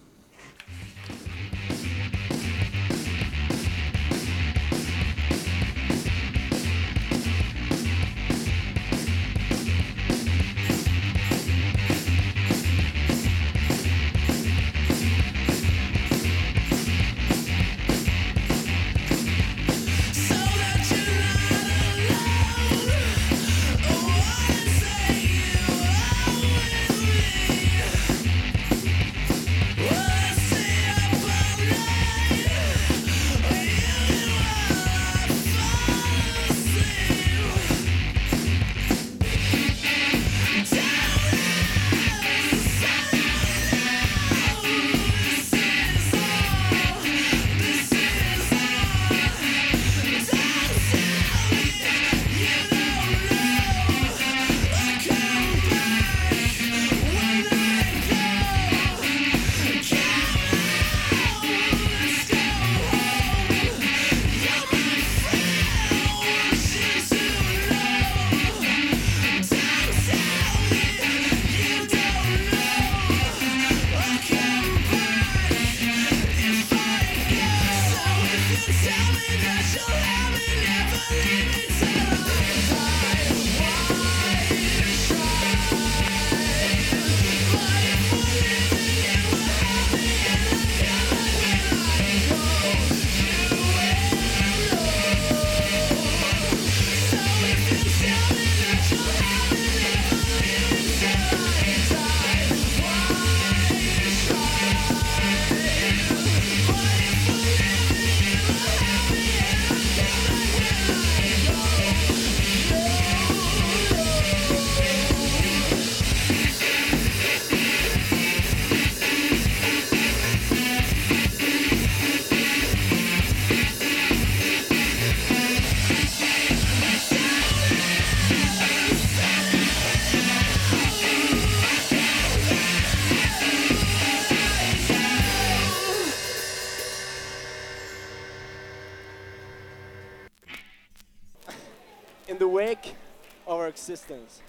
Speaker 16: Existence,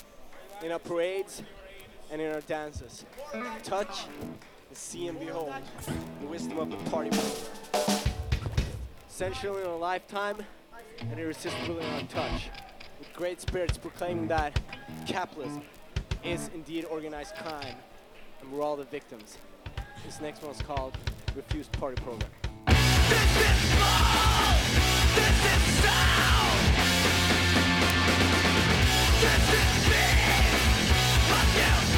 Speaker 16: in our parades and in our dances. Touch, and see and behold the wisdom of the party. Essential in our lifetime and irresistible in our touch. With great spirits proclaiming that capitalism is indeed organized crime and we're all the victims. This next one's called Refused Party Program.
Speaker 17: This is this is me. I'm.